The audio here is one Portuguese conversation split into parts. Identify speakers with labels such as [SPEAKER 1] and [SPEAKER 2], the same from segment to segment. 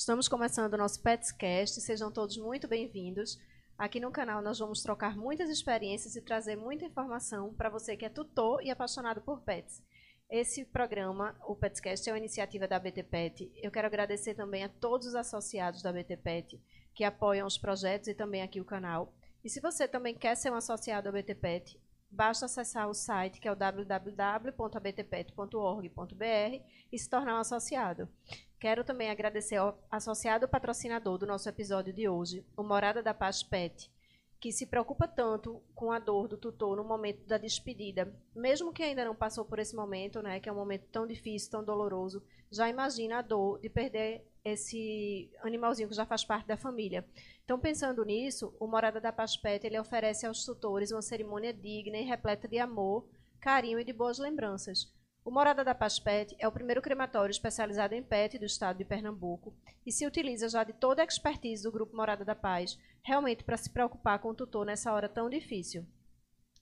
[SPEAKER 1] Estamos começando o nosso Petscast, sejam todos muito bem-vindos. Aqui no canal nós vamos trocar muitas experiências e trazer muita informação para você que é tutor e apaixonado por pets. Esse programa, o Petscast, é uma iniciativa da BT Pet. Eu quero agradecer também a todos os associados da BT Pet que apoiam os projetos e também aqui o canal. E se você também quer ser um associado à BT Pet, basta acessar o site que é o www.abtpet.org.br e se tornar um associado. Quero também agradecer ao associado patrocinador do nosso episódio de hoje, o Morada da Paz Pet, que se preocupa tanto com a dor do tutor no momento da despedida, mesmo que ainda não passou por esse momento, né, que é um momento tão difícil, tão doloroso, já imagina a dor de perder esse animalzinho que já faz parte da família. Então, pensando nisso, o Morada da Paz Pet ele oferece aos tutores uma cerimônia digna e repleta de amor, carinho e de boas lembranças. O Morada da Paz Pet é o primeiro crematório especializado em PET do estado de Pernambuco e se utiliza já de toda a expertise do Grupo Morada da Paz, realmente para se preocupar com o tutor nessa hora tão difícil.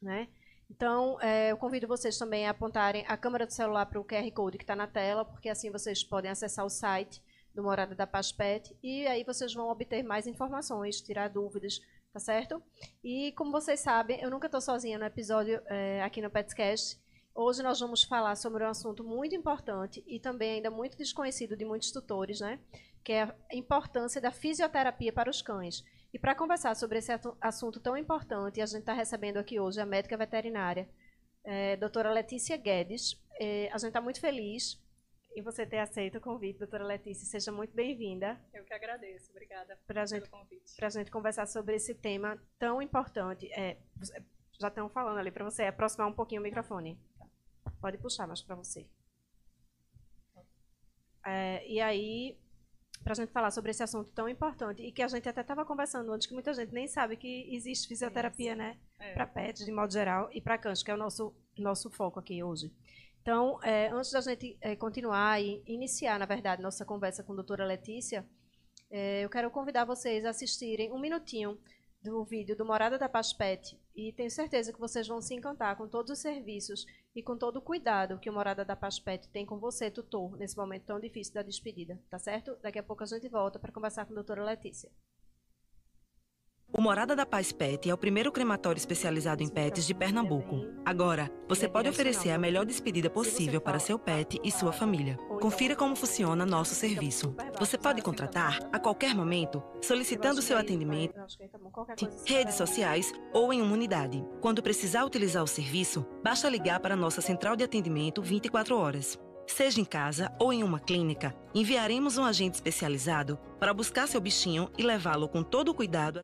[SPEAKER 1] Né? Então, é, eu convido vocês também a apontarem a câmera do celular para o QR Code que está na tela, porque assim vocês podem acessar o site do Morada da Paz Pet e aí vocês vão obter mais informações, tirar dúvidas, tá certo? E como vocês sabem, eu nunca estou sozinha no episódio é, aqui no Petscast. Hoje nós vamos falar sobre um assunto muito importante e também ainda muito desconhecido de muitos tutores, né? Que é a importância da fisioterapia para os cães. E para conversar sobre esse assunto tão importante, a gente está recebendo aqui hoje a médica veterinária, é, doutora Letícia Guedes. É, a gente está muito feliz em você ter aceito o convite, doutora Letícia. Seja muito bem-vinda.
[SPEAKER 2] Eu que agradeço. Obrigada
[SPEAKER 1] pra
[SPEAKER 2] pelo
[SPEAKER 1] gente,
[SPEAKER 2] convite.
[SPEAKER 1] Para a gente conversar sobre esse tema tão importante. É, já estão falando ali para você aproximar um pouquinho o microfone. Pode puxar mais para você. É, e aí, para a gente falar sobre esse assunto tão importante, e que a gente até estava conversando antes, que muita gente nem sabe que existe fisioterapia, né?
[SPEAKER 2] É.
[SPEAKER 1] Para pets, de modo geral, e para cães, que é o nosso, nosso foco aqui hoje. Então, é, antes da gente é, continuar e iniciar, na verdade, nossa conversa com a doutora Letícia, é, eu quero convidar vocês a assistirem um minutinho do vídeo do Morada da Paz Pet e tenho certeza que vocês vão se encantar com todos os serviços e com todo o cuidado que o Morada da Paz Pet tem com você, tutor, nesse momento tão difícil da despedida, tá certo? Daqui a pouco a gente volta para conversar com a doutora Letícia.
[SPEAKER 3] O Morada da Paz Pet é o primeiro crematório especializado em pets de Pernambuco. Agora, você pode oferecer a melhor despedida possível para seu pet e sua família. Confira como funciona nosso serviço. Você pode contratar a qualquer momento, solicitando seu atendimento em redes sociais ou em uma unidade. Quando precisar utilizar o serviço, basta ligar para nossa central de atendimento 24 horas. Seja em casa ou em uma clínica, enviaremos um agente especializado para buscar seu bichinho e levá-lo com todo o cuidado.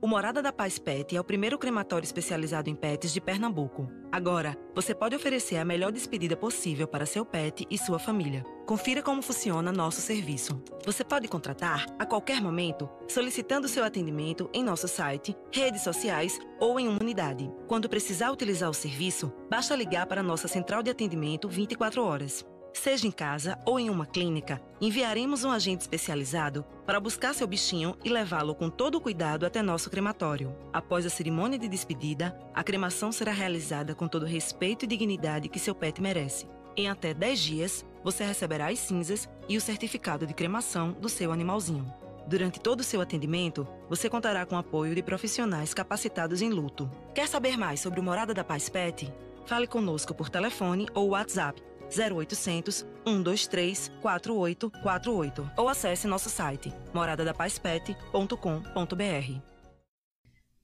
[SPEAKER 3] O Morada da Paz Pet é o primeiro crematório especializado em pets de Pernambuco. Agora, você pode oferecer a melhor despedida possível para seu pet e sua família. Confira como funciona nosso serviço. Você pode contratar a qualquer momento, solicitando seu atendimento em nosso site, redes sociais ou em uma unidade. Quando precisar utilizar o serviço, basta ligar para nossa central de atendimento 24 horas. Seja em casa ou em uma clínica, enviaremos um agente especializado para buscar seu bichinho e levá-lo com todo cuidado até nosso crematório. Após a cerimônia de despedida, a cremação será realizada com todo o respeito e dignidade que seu pet merece. Em até 10 dias, você receberá as cinzas e o certificado de cremação do seu animalzinho. Durante todo o seu atendimento, você contará com o apoio de profissionais capacitados em luto. Quer saber mais sobre o Morada da Paz Pet? Fale conosco por telefone ou WhatsApp 0800 123 4848 ou acesse nosso site moradadapazpet.com.br.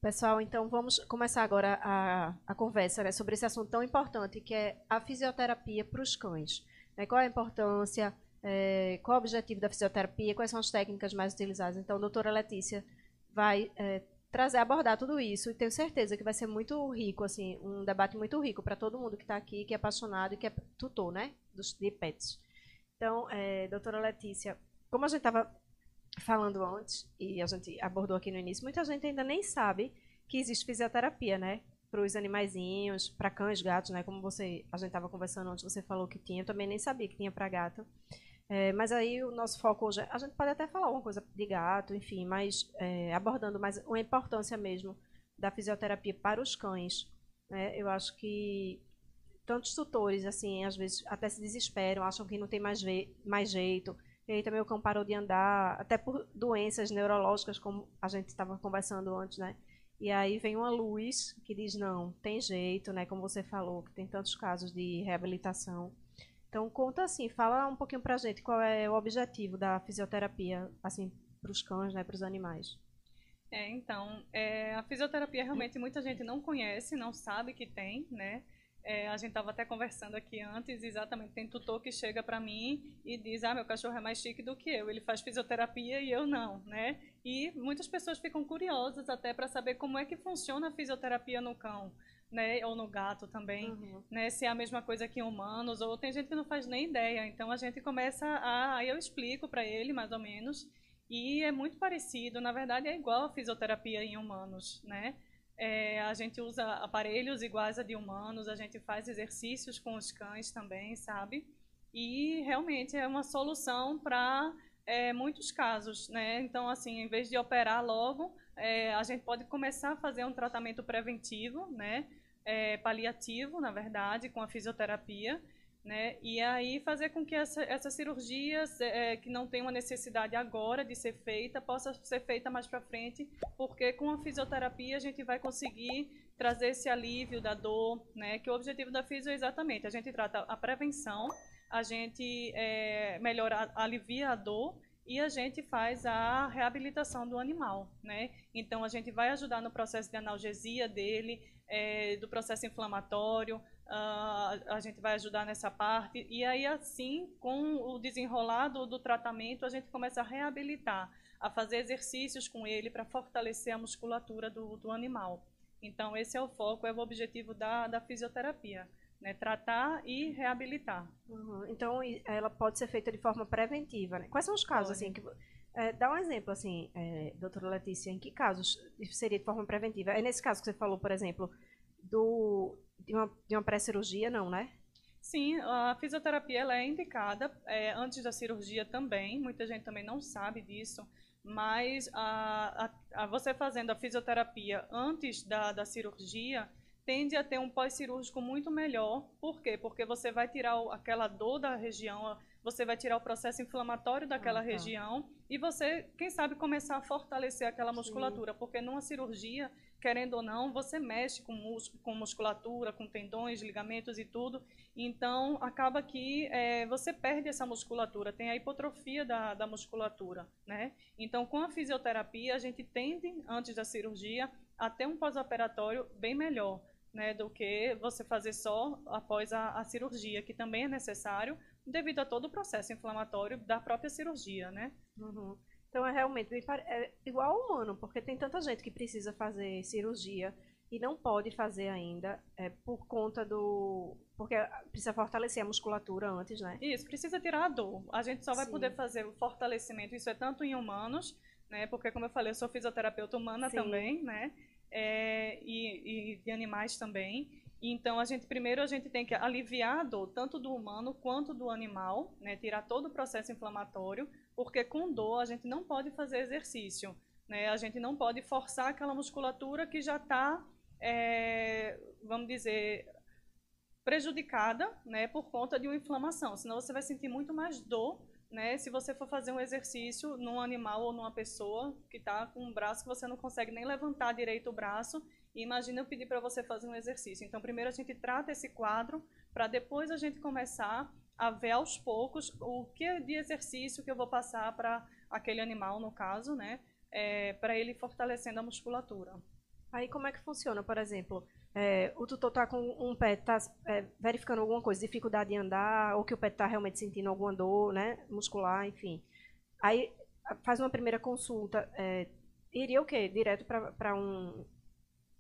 [SPEAKER 1] Pessoal, então vamos começar agora a, a conversa né, sobre esse assunto tão importante que é a fisioterapia para os cães. Né, qual a importância, é, qual o objetivo da fisioterapia, quais são as técnicas mais utilizadas. Então, doutora Letícia vai é, trazer, abordar tudo isso e tenho certeza que vai ser muito rico, assim, um debate muito rico para todo mundo que está aqui, que é apaixonado e que é tutor, né, dos, de pets. Então, é, doutora Letícia, como a gente estava falando antes, e a gente abordou aqui no início, muita gente ainda nem sabe que existe fisioterapia, né? Para os animaizinhos, para cães, gatos, né? Como você, a gente estava conversando antes, você falou que tinha, eu também nem sabia que tinha para gato. É, mas aí o nosso foco hoje, é, a gente pode até falar uma coisa de gato, enfim, mas é, abordando mais uma importância mesmo da fisioterapia para os cães. Né? Eu acho que tantos tutores, assim, às vezes até se desesperam, acham que não tem mais, mais jeito, e aí também o cão parou de andar, até por doenças neurológicas, como a gente estava conversando antes, né? E aí vem uma luz que diz, não, tem jeito, né? Como você falou, que tem tantos casos de reabilitação. Então, conta assim, fala um pouquinho pra gente qual é o objetivo da fisioterapia, assim, para os cães, né, para os animais.
[SPEAKER 2] É, então, é, a fisioterapia realmente muita gente não conhece, não sabe que tem, né? É, a gente estava até conversando aqui antes, exatamente, tem tutor que chega para mim e diz, ah, meu cachorro é mais chique do que eu, ele faz fisioterapia e eu não, né? E muitas pessoas ficam curiosas até para saber como é que funciona a fisioterapia no cão, né? Ou no gato também, uhum. né? Se é a mesma coisa que em humanos, ou tem gente que não faz nem ideia. Então a gente começa a, aí eu explico para ele mais ou menos, e é muito parecido, na verdade é igual a fisioterapia em humanos, né? É, a gente usa aparelhos iguais a de humanos, a gente faz exercícios com os cães também, sabe? E realmente é uma solução para é, muitos casos, né? Então, assim, em vez de operar logo, é, a gente pode começar a fazer um tratamento preventivo, né? É, paliativo, na verdade, com a fisioterapia, né? E aí fazer com que essa, essa cirurgia, é, que não tem uma necessidade agora de ser feita, possa ser feita mais para frente, porque com a fisioterapia a gente vai conseguir trazer esse alívio da dor, né? Que o objetivo da fisio é exatamente, a gente trata a prevenção, a gente é, melhora, alivia a dor e a gente faz a reabilitação do animal, né? Então a gente vai ajudar no processo de analgesia dele, é, do processo inflamatório, Uh, a gente vai ajudar nessa parte. E aí, assim, com o desenrolado do tratamento, a gente começa a reabilitar, a fazer exercícios com ele para fortalecer a musculatura do, do animal. Então, esse é o foco, é o objetivo da, da fisioterapia. Né? Tratar e reabilitar.
[SPEAKER 1] Uhum. Então, ela pode ser feita de forma preventiva. Né? Quais são os casos, pode. assim, que... É, dá um exemplo, assim, é, doutora Letícia, em que casos seria de forma preventiva? É nesse caso que você falou, por exemplo, do, de uma, de uma pré-cirurgia, não, né?
[SPEAKER 2] Sim, a fisioterapia ela é indicada é, antes da cirurgia também. Muita gente também não sabe disso, mas a, a, a você fazendo a fisioterapia antes da, da cirurgia tende a ter um pós-cirúrgico muito melhor. Por quê? Porque você vai tirar o, aquela dor da região, você vai tirar o processo inflamatório daquela ah, tá. região e você, quem sabe, começar a fortalecer aquela musculatura, Sim. porque numa cirurgia querendo ou não, você mexe com, músculo, com musculatura, com tendões, ligamentos e tudo. Então, acaba que é, você perde essa musculatura, tem a hipotrofia da, da musculatura, né? Então, com a fisioterapia, a gente tende, antes da cirurgia, a ter um pós-operatório bem melhor, né? Do que você fazer só após a, a cirurgia, que também é necessário, devido a todo o processo inflamatório da própria cirurgia, né?
[SPEAKER 1] Uhum. Então é realmente é igual ao humano, porque tem tanta gente que precisa fazer cirurgia e não pode fazer ainda é, por conta do. Porque precisa fortalecer a musculatura antes, né?
[SPEAKER 2] Isso, precisa tirar a dor. A gente só vai Sim. poder fazer o fortalecimento, isso é tanto em humanos, né? Porque, como eu falei, eu sou fisioterapeuta humana Sim. também, né? É, e, e de animais também. Então, a gente primeiro a gente tem que aliviar a dor, tanto do humano quanto do animal, né? tirar todo o processo inflamatório, porque com dor a gente não pode fazer exercício. Né? A gente não pode forçar aquela musculatura que já está, é, vamos dizer, prejudicada né? por conta de uma inflamação. Senão você vai sentir muito mais dor né, se você for fazer um exercício num animal ou numa pessoa que está com um braço que você não consegue nem levantar direito o braço e imagina eu pedir para você fazer um exercício. Então, primeiro a gente trata esse quadro, para depois a gente começar a ver aos poucos o que de exercício que eu vou passar para aquele animal, no caso, né? É, para ele fortalecendo a musculatura.
[SPEAKER 1] Aí como é que funciona, por exemplo? É, o tutor está com um pé, está é, verificando alguma coisa, dificuldade de andar, ou que o pé está realmente sentindo alguma dor, né, muscular, enfim. Aí faz uma primeira consulta, é, iria o quê? Direto para um,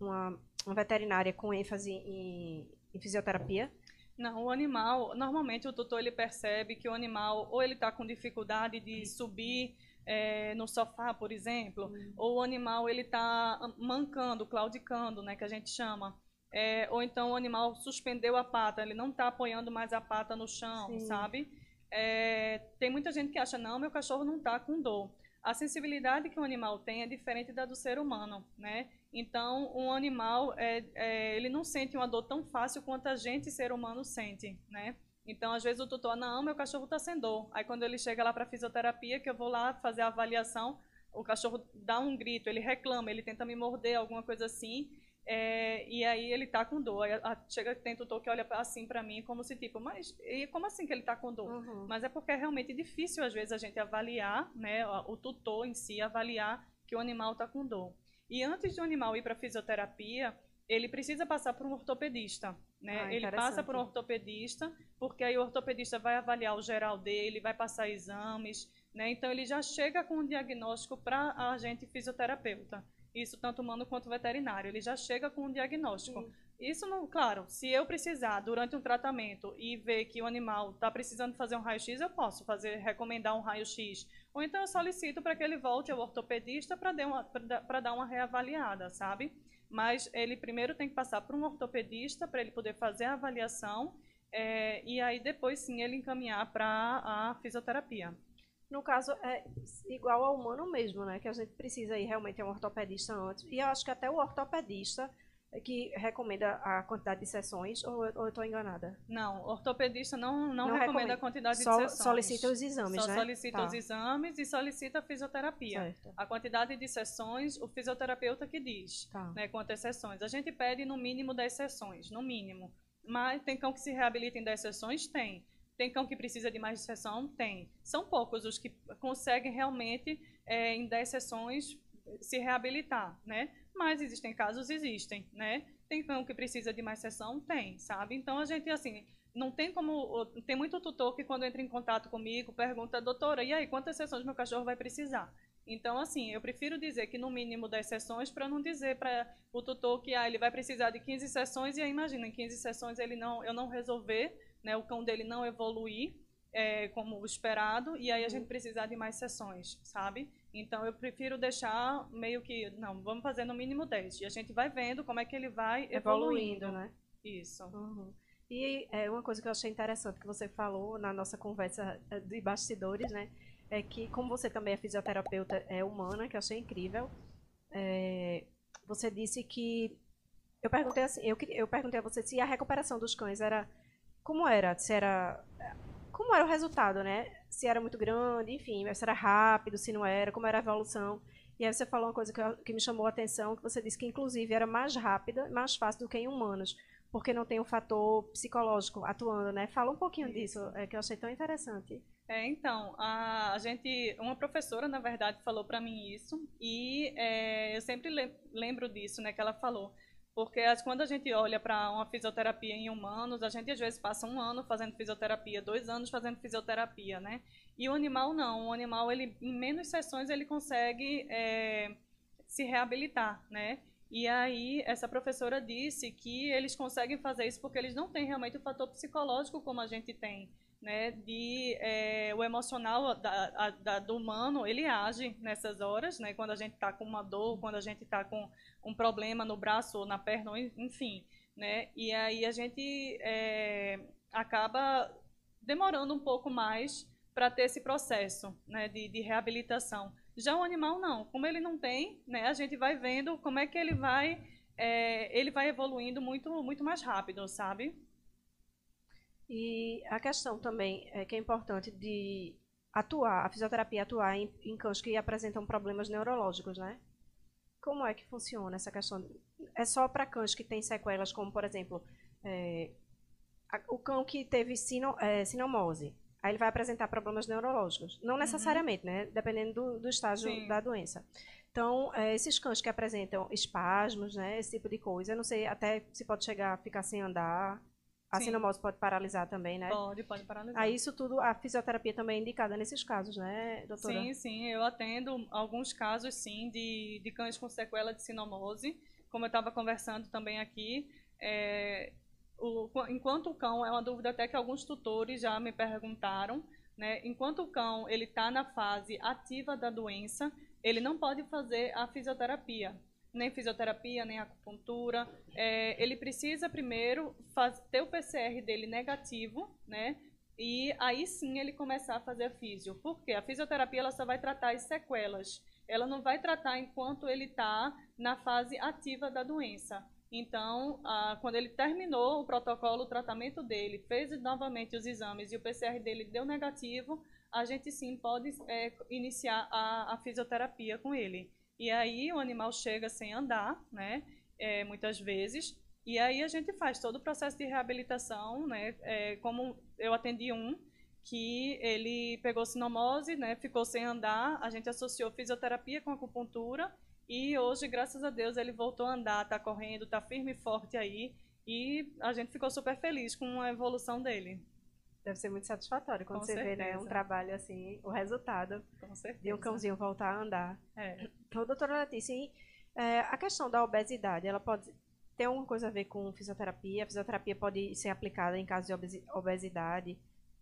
[SPEAKER 1] uma, uma veterinária com ênfase em, em fisioterapia?
[SPEAKER 2] Não, o animal, normalmente o tutor ele percebe que o animal ou ele está com dificuldade de subir é, no sofá, por exemplo, uhum. ou o animal ele está mancando, claudicando, né, que a gente chama. É, ou então o animal suspendeu a pata, ele não está apoiando mais a pata no chão, Sim. sabe? É, tem muita gente que acha, não, meu cachorro não está com dor. A sensibilidade que o animal tem é diferente da do ser humano, né? Então, um animal, é, é, ele não sente uma dor tão fácil quanto a gente, ser humano, sente, né? Então, às vezes o tutor, não, meu cachorro está sem dor. Aí, quando ele chega lá para fisioterapia, que eu vou lá fazer a avaliação, o cachorro dá um grito, ele reclama, ele tenta me morder, alguma coisa assim, é, e aí ele tá com dor. Aí, a, chega, tem tutor que olha assim para mim como se tipo, mas e como assim que ele tá com dor? Uhum. Mas é porque é realmente difícil às vezes a gente avaliar, né, o tutor em si avaliar que o animal tá com dor. E antes do animal ir para fisioterapia, ele precisa passar por um ortopedista, né? Ah, ele passa por um ortopedista, porque aí o ortopedista vai avaliar o geral dele, vai passar exames, né? Então ele já chega com um diagnóstico para a gente fisioterapeuta. Isso tanto humano quanto veterinário, ele já chega com um diagnóstico. Isso não, claro, se eu precisar durante um tratamento e ver que o animal está precisando fazer um raio-x, eu posso fazer recomendar um raio-x. Ou então eu solicito para que ele volte ao ortopedista para dar uma reavaliada, sabe? mas ele primeiro tem que passar por um ortopedista para ele poder fazer a avaliação é, e aí depois sim ele encaminhar para a fisioterapia.
[SPEAKER 1] No caso, é igual ao humano mesmo, né? Que a gente precisa ir realmente a um ortopedista antes. E eu acho que até o ortopedista que recomenda a quantidade de sessões ou, ou eu estou enganada?
[SPEAKER 2] Não, ortopedista não, não, não recomenda, a quantidade
[SPEAKER 1] Só
[SPEAKER 2] de sessões.
[SPEAKER 1] solicita os exames,
[SPEAKER 2] Só
[SPEAKER 1] né?
[SPEAKER 2] solicita tá. os exames e solicita a fisioterapia. Certo. A quantidade de sessões, o fisioterapeuta que diz, tá. né, quantas sessões. A gente pede no mínimo 10 sessões, no mínimo. Mas tem cão que se reabilita em 10 sessões? Tem. Tem cão que precisa de mais sessão? Tem. São poucos os que conseguem realmente, é, em 10 sessões, se reabilitar, né? Mas existem casos, existem, né? Tem cão que precisa de mais sessão? Tem, sabe? Então, a gente, assim, não tem como... Tem muito tutor que, quando entra em contato comigo, pergunta, doutora, e aí, quantas sessões meu cachorro vai precisar? Então, assim, eu prefiro dizer que no mínimo 10 sessões para não dizer para o tutor que ah, ele vai precisar de 15 sessões e aí, imagina, em 15 sessões ele não, eu não resolver, né, o cão dele não evoluir é, como esperado e aí a gente precisar de mais sessões, sabe? Então eu prefiro deixar meio que, não, vamos fazer no mínimo 10. E a gente vai vendo como é que ele vai evoluindo. evoluindo né? Isso.
[SPEAKER 1] Uhum. E é uma coisa que eu achei interessante que você falou na nossa conversa eh, de bastidores, né? É que, como você também é fisioterapeuta é humana, que eu achei incrível, é, você disse que. Eu perguntei assim, eu, eu perguntei a você se a recuperação dos cães era. Como era? Se era como era o resultado, né? Se era muito grande, enfim, se era rápido, se não era, como era a evolução. E aí você falou uma coisa que, que me chamou a atenção, que você disse que inclusive era mais rápida, mais fácil do que em humanos, porque não tem o um fator psicológico atuando, né? Fala um pouquinho Isso. disso, é, que eu achei tão interessante.
[SPEAKER 2] É, então, a, a gente, uma professora, na verdade, falou para mim isso, e é, eu sempre lembro disso, né, que ela falou. Porque quando a gente olha para uma fisioterapia em humanos, a gente às vezes passa um ano fazendo fisioterapia, dois anos fazendo fisioterapia, né? E o animal não. O animal, ele, em menos sessões, ele consegue é, se reabilitar, né? E aí, essa professora disse que eles conseguem fazer isso porque eles não têm realmente o fator psicológico como a gente tem né, de é, o emocional da, da, do humano, ele age nessas horas, né, quando a gente está com uma dor, quando a gente está com um problema no braço ou na perna, enfim, né, e aí a gente é, acaba demorando um pouco mais para ter esse processo, né, de, de reabilitação. Já o animal não, como ele não tem, né, a gente vai vendo como é que ele vai, é, ele vai evoluindo muito, muito mais rápido, sabe?
[SPEAKER 1] E a questão também é que é importante de atuar, a fisioterapia atuar em, em cães que apresentam problemas neurológicos, né? Como é que funciona essa questão? É só para cães que têm sequelas, como, por exemplo, é, a, o cão que teve sino, é, sinomose. Aí ele vai apresentar problemas neurológicos. Não uhum. necessariamente, uhum. né? Dependendo do, do estágio Sim. da doença. Então, é, esses cães que apresentam espasmos, né? Esse tipo de coisa, eu não sei até se pode chegar a ficar sem andar. A sim. sinomose pode paralisar também, né?
[SPEAKER 2] Pode, pode paralisar.
[SPEAKER 1] Aí isso tudo, a fisioterapia também é indicada nesses casos, né, doutora?
[SPEAKER 2] Sim, sim. Eu atendo alguns casos, sim, de, de cães com sequela de sinomose. Como eu estava conversando também aqui, é, o, enquanto o cão, é uma dúvida até que alguns tutores já me perguntaram, né? Enquanto o cão ele está na fase ativa da doença, ele não pode fazer a fisioterapia nem fisioterapia, nem acupuntura. É, ele precisa primeiro faz, ter o PCR dele negativo, né? E aí sim ele começar a fazer a físio. Por quê? A fisioterapia ela só vai tratar as sequelas. Ela não vai tratar enquanto ele está na fase ativa da doença. Então, ah, quando ele terminou o protocolo, o tratamento dele, fez novamente os exames e o PCR dele deu negativo, a gente sim pode é, iniciar a, a, fisioterapia com ele. E aí o animal chega sem andar, né? É, muitas vezes. E aí a gente faz todo o processo de reabilitação, né? É, como eu atendi um que ele pegou sinomose, né? Ficou sem andar. A gente associou fisioterapia com acupuntura e hoje, graças a Deus, ele voltou a andar, está correndo, está firme e forte aí. E a gente ficou super feliz com a evolução dele.
[SPEAKER 1] Deve ser muito satisfatório quando com você certeza. vê né, um trabalho assim, o resultado de um cãozinho voltar a andar. É. Então, doutora Letícia, é, a questão da obesidade, ela pode ter alguma coisa a ver com fisioterapia? A fisioterapia pode ser aplicada em caso de obesidade?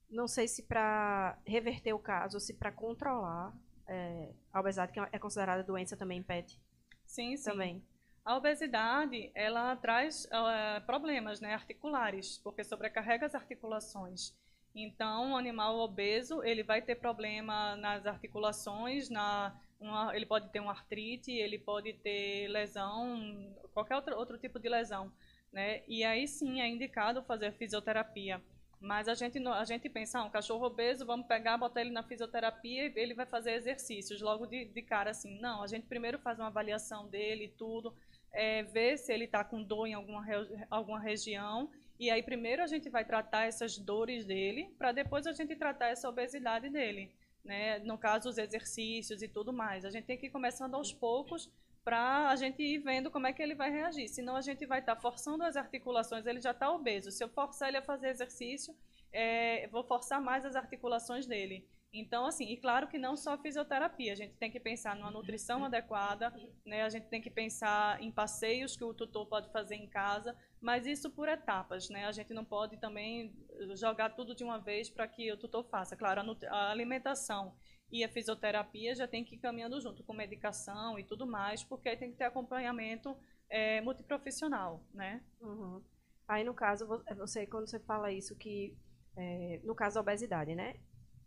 [SPEAKER 1] Não sei se para reverter o caso se para controlar é, a obesidade, que é considerada doença também em pet.
[SPEAKER 2] Sim, sim. Também. A obesidade, ela traz uh, problemas né, articulares, porque sobrecarrega as articulações. Então, o animal obeso, ele vai ter problema nas articulações, na, uma, ele pode ter uma artrite, ele pode ter lesão, qualquer outro, outro tipo de lesão. Né? E aí sim é indicado fazer fisioterapia. Mas a gente, a gente pensa, ah, um cachorro obeso, vamos pegar, botar ele na fisioterapia e ele vai fazer exercícios logo de, de cara assim. Não, a gente primeiro faz uma avaliação dele e tudo, é, ver se ele está com dor em alguma, alguma região. E aí primeiro a gente vai tratar essas dores dele, para depois a gente tratar essa obesidade dele. Né? No caso, os exercícios e tudo mais. A gente tem que ir começando aos poucos para a gente ir vendo como é que ele vai reagir. Senão a gente vai estar tá forçando as articulações, ele já está obeso. Se eu forçar ele a fazer exercício, é, vou forçar mais as articulações dele. Então, assim, e claro que não só fisioterapia, a gente tem que pensar numa nutrição adequada, né? a gente tem que pensar em passeios que o tutor pode fazer em casa, mas isso por etapas, né? A gente não pode também jogar tudo de uma vez para que o tutor faça. Claro, a, a alimentação e a fisioterapia já tem que ir caminhando junto com medicação e tudo mais, porque aí tem que ter acompanhamento é, multiprofissional, né?
[SPEAKER 1] Uhum. Aí, no caso, você, quando você fala isso, que é, no caso da obesidade, né?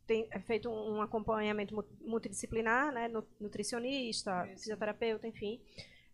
[SPEAKER 1] Tem feito um acompanhamento multidisciplinar, né? Nutricionista, fisioterapeuta, enfim.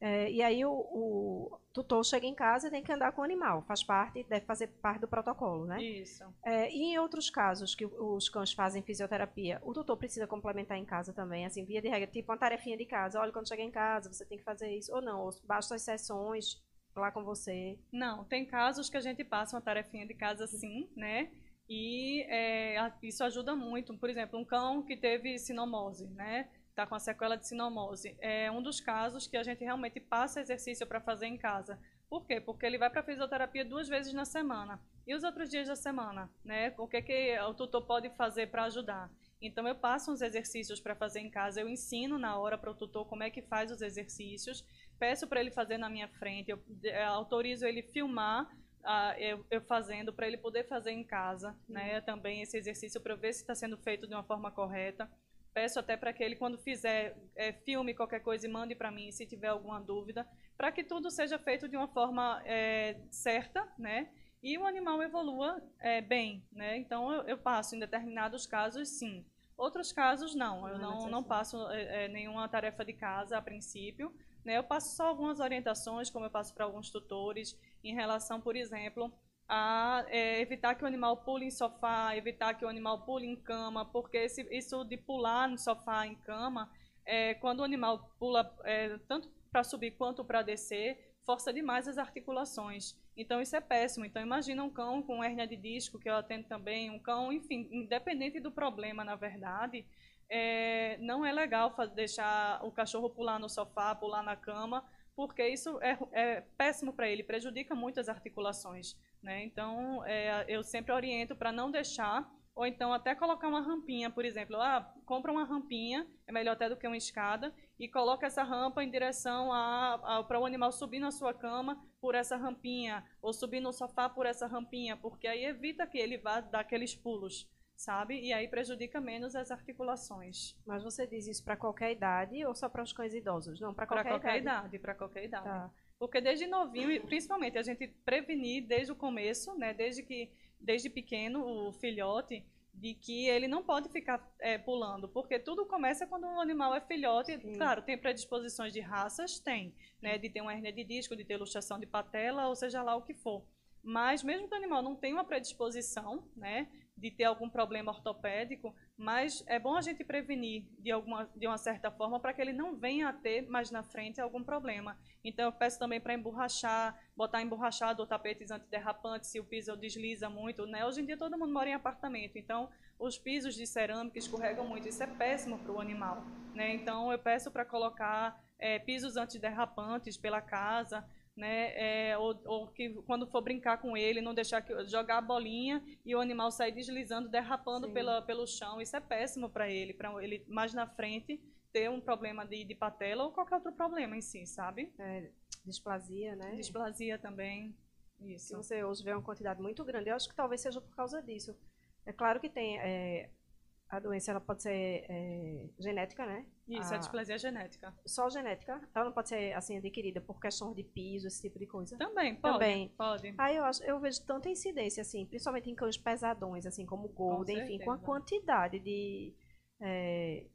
[SPEAKER 1] É, e aí o, o, tutor chega em casa e tem que andar com o animal, faz parte, deve fazer parte do protocolo, né?
[SPEAKER 2] Isso.
[SPEAKER 1] É, e em outros casos que os cães fazem fisioterapia, o tutor precisa complementar em casa também, assim, via de regra, tipo uma tarefinha de casa, olha, quando chega em casa você tem que fazer isso, ou não, ou basta as sessões lá com você.
[SPEAKER 2] Não, tem casos que a gente passa uma tarefinha de casa sim, né? E é, isso ajuda muito. Por exemplo, um cão que teve sinomose, né? está com a sequela de sinomose. É um dos casos que a gente realmente passa exercício para fazer em casa. Por quê? Porque ele vai para fisioterapia duas vezes na semana. E os outros dias da semana, né? O que, que o tutor pode fazer para ajudar? Então, eu passo uns exercícios para fazer em casa, eu ensino na hora para o tutor como é que faz os exercícios, peço para ele fazer na minha frente, eu, eu é, autorizo ele filmar uh, eu, eu, fazendo para ele poder fazer em casa, né? Também esse exercício para ver se está sendo feito de uma forma correta. Peço até para que ele, quando fizer, é, filme qualquer coisa e mande para mim, se tiver alguma dúvida, para que tudo seja feito de uma forma é, certa, né? E o animal evolua é, bem, né? Então, eu, eu, passo em determinados casos, sim. Outros casos, não. Eu não, não passo é, é, nenhuma tarefa de casa a princípio. Né? Eu passo só algumas orientações, como eu passo para alguns tutores, em relação, por exemplo, a é, evitar que o animal pule em sofá, evitar que o animal pule em cama, porque esse, isso de pular no sofá, em cama, é, quando o animal pula é, tanto para subir quanto para descer, força demais as articulações. Então isso é péssimo. Então imagina um cão com hernia de disco, que eu atendo também, um cão, enfim, independente do problema, na verdade, é, não é legal deixar o cachorro pular no sofá, pular na cama, porque isso é, é péssimo para ele, prejudica muito as articulações. Né? Então, é, eu sempre oriento para não deixar, ou então até colocar uma rampinha, por exemplo. Ah, compra uma rampinha, é melhor até do que uma escada, e coloca essa rampa em direção para o animal subir na sua cama por essa rampinha, ou subir no sofá por essa rampinha, porque aí evita que ele vá dar aqueles pulos sabe? E aí prejudica menos as articulações.
[SPEAKER 1] Mas você diz isso para qualquer idade ou só para os cães idosos? Não, para qualquer,
[SPEAKER 2] qualquer
[SPEAKER 1] idade.
[SPEAKER 2] Para qualquer idade. Tá. Porque desde novinho, principalmente a gente prevenir desde o começo, né, desde que desde pequeno o filhote, de que ele não pode ficar é, pulando, porque tudo começa quando um animal é filhote. Sim. Claro, tem predisposições de raças, tem, né, de ter uma hernia de disco, de ter luxação de patela, ou seja lá o que for. Mas mesmo que o animal não tenha uma predisposição, né, de ter algum problema ortopédico, mas é bom a gente prevenir de, alguma, de uma certa forma para que ele não venha a ter mais na frente algum problema. Então, eu peço também para emborrachar, botar emborrachado ou tapetes antiderrapantes se o piso desliza muito. Né? Hoje em dia, todo mundo mora em apartamento, então os pisos de cerâmica escorregam muito. Isso é péssimo para o animal. Né? Então, eu peço para colocar é, pisos antiderrapantes pela casa, né? É, ou, ou, que quando for brincar com ele, não deixar que, jogar a bolinha e o animal sair deslizando, derrapando pela, pelo chão. Isso é péssimo para ele, para ele mais na frente ter um problema de, de patela ou qualquer outro problema em si, sabe?
[SPEAKER 1] É, displasia, né?
[SPEAKER 2] Displasia também. Isso.
[SPEAKER 1] Se você hoje vê uma quantidade muito grande, eu acho que talvez seja por causa disso. É claro que tem é, a doença ela pode ser é, genética, né?
[SPEAKER 2] Isso, a, a displasia genética.
[SPEAKER 1] Só genética? Ela não pode ser assim adquirida por questões de piso, esse tipo de coisa?
[SPEAKER 2] Também, pode. Também. Pode.
[SPEAKER 1] Aí eu, acho, eu vejo tanta incidência, assim, principalmente em cães pesadões, assim, como Golden, com enfim, com a quantidade de é,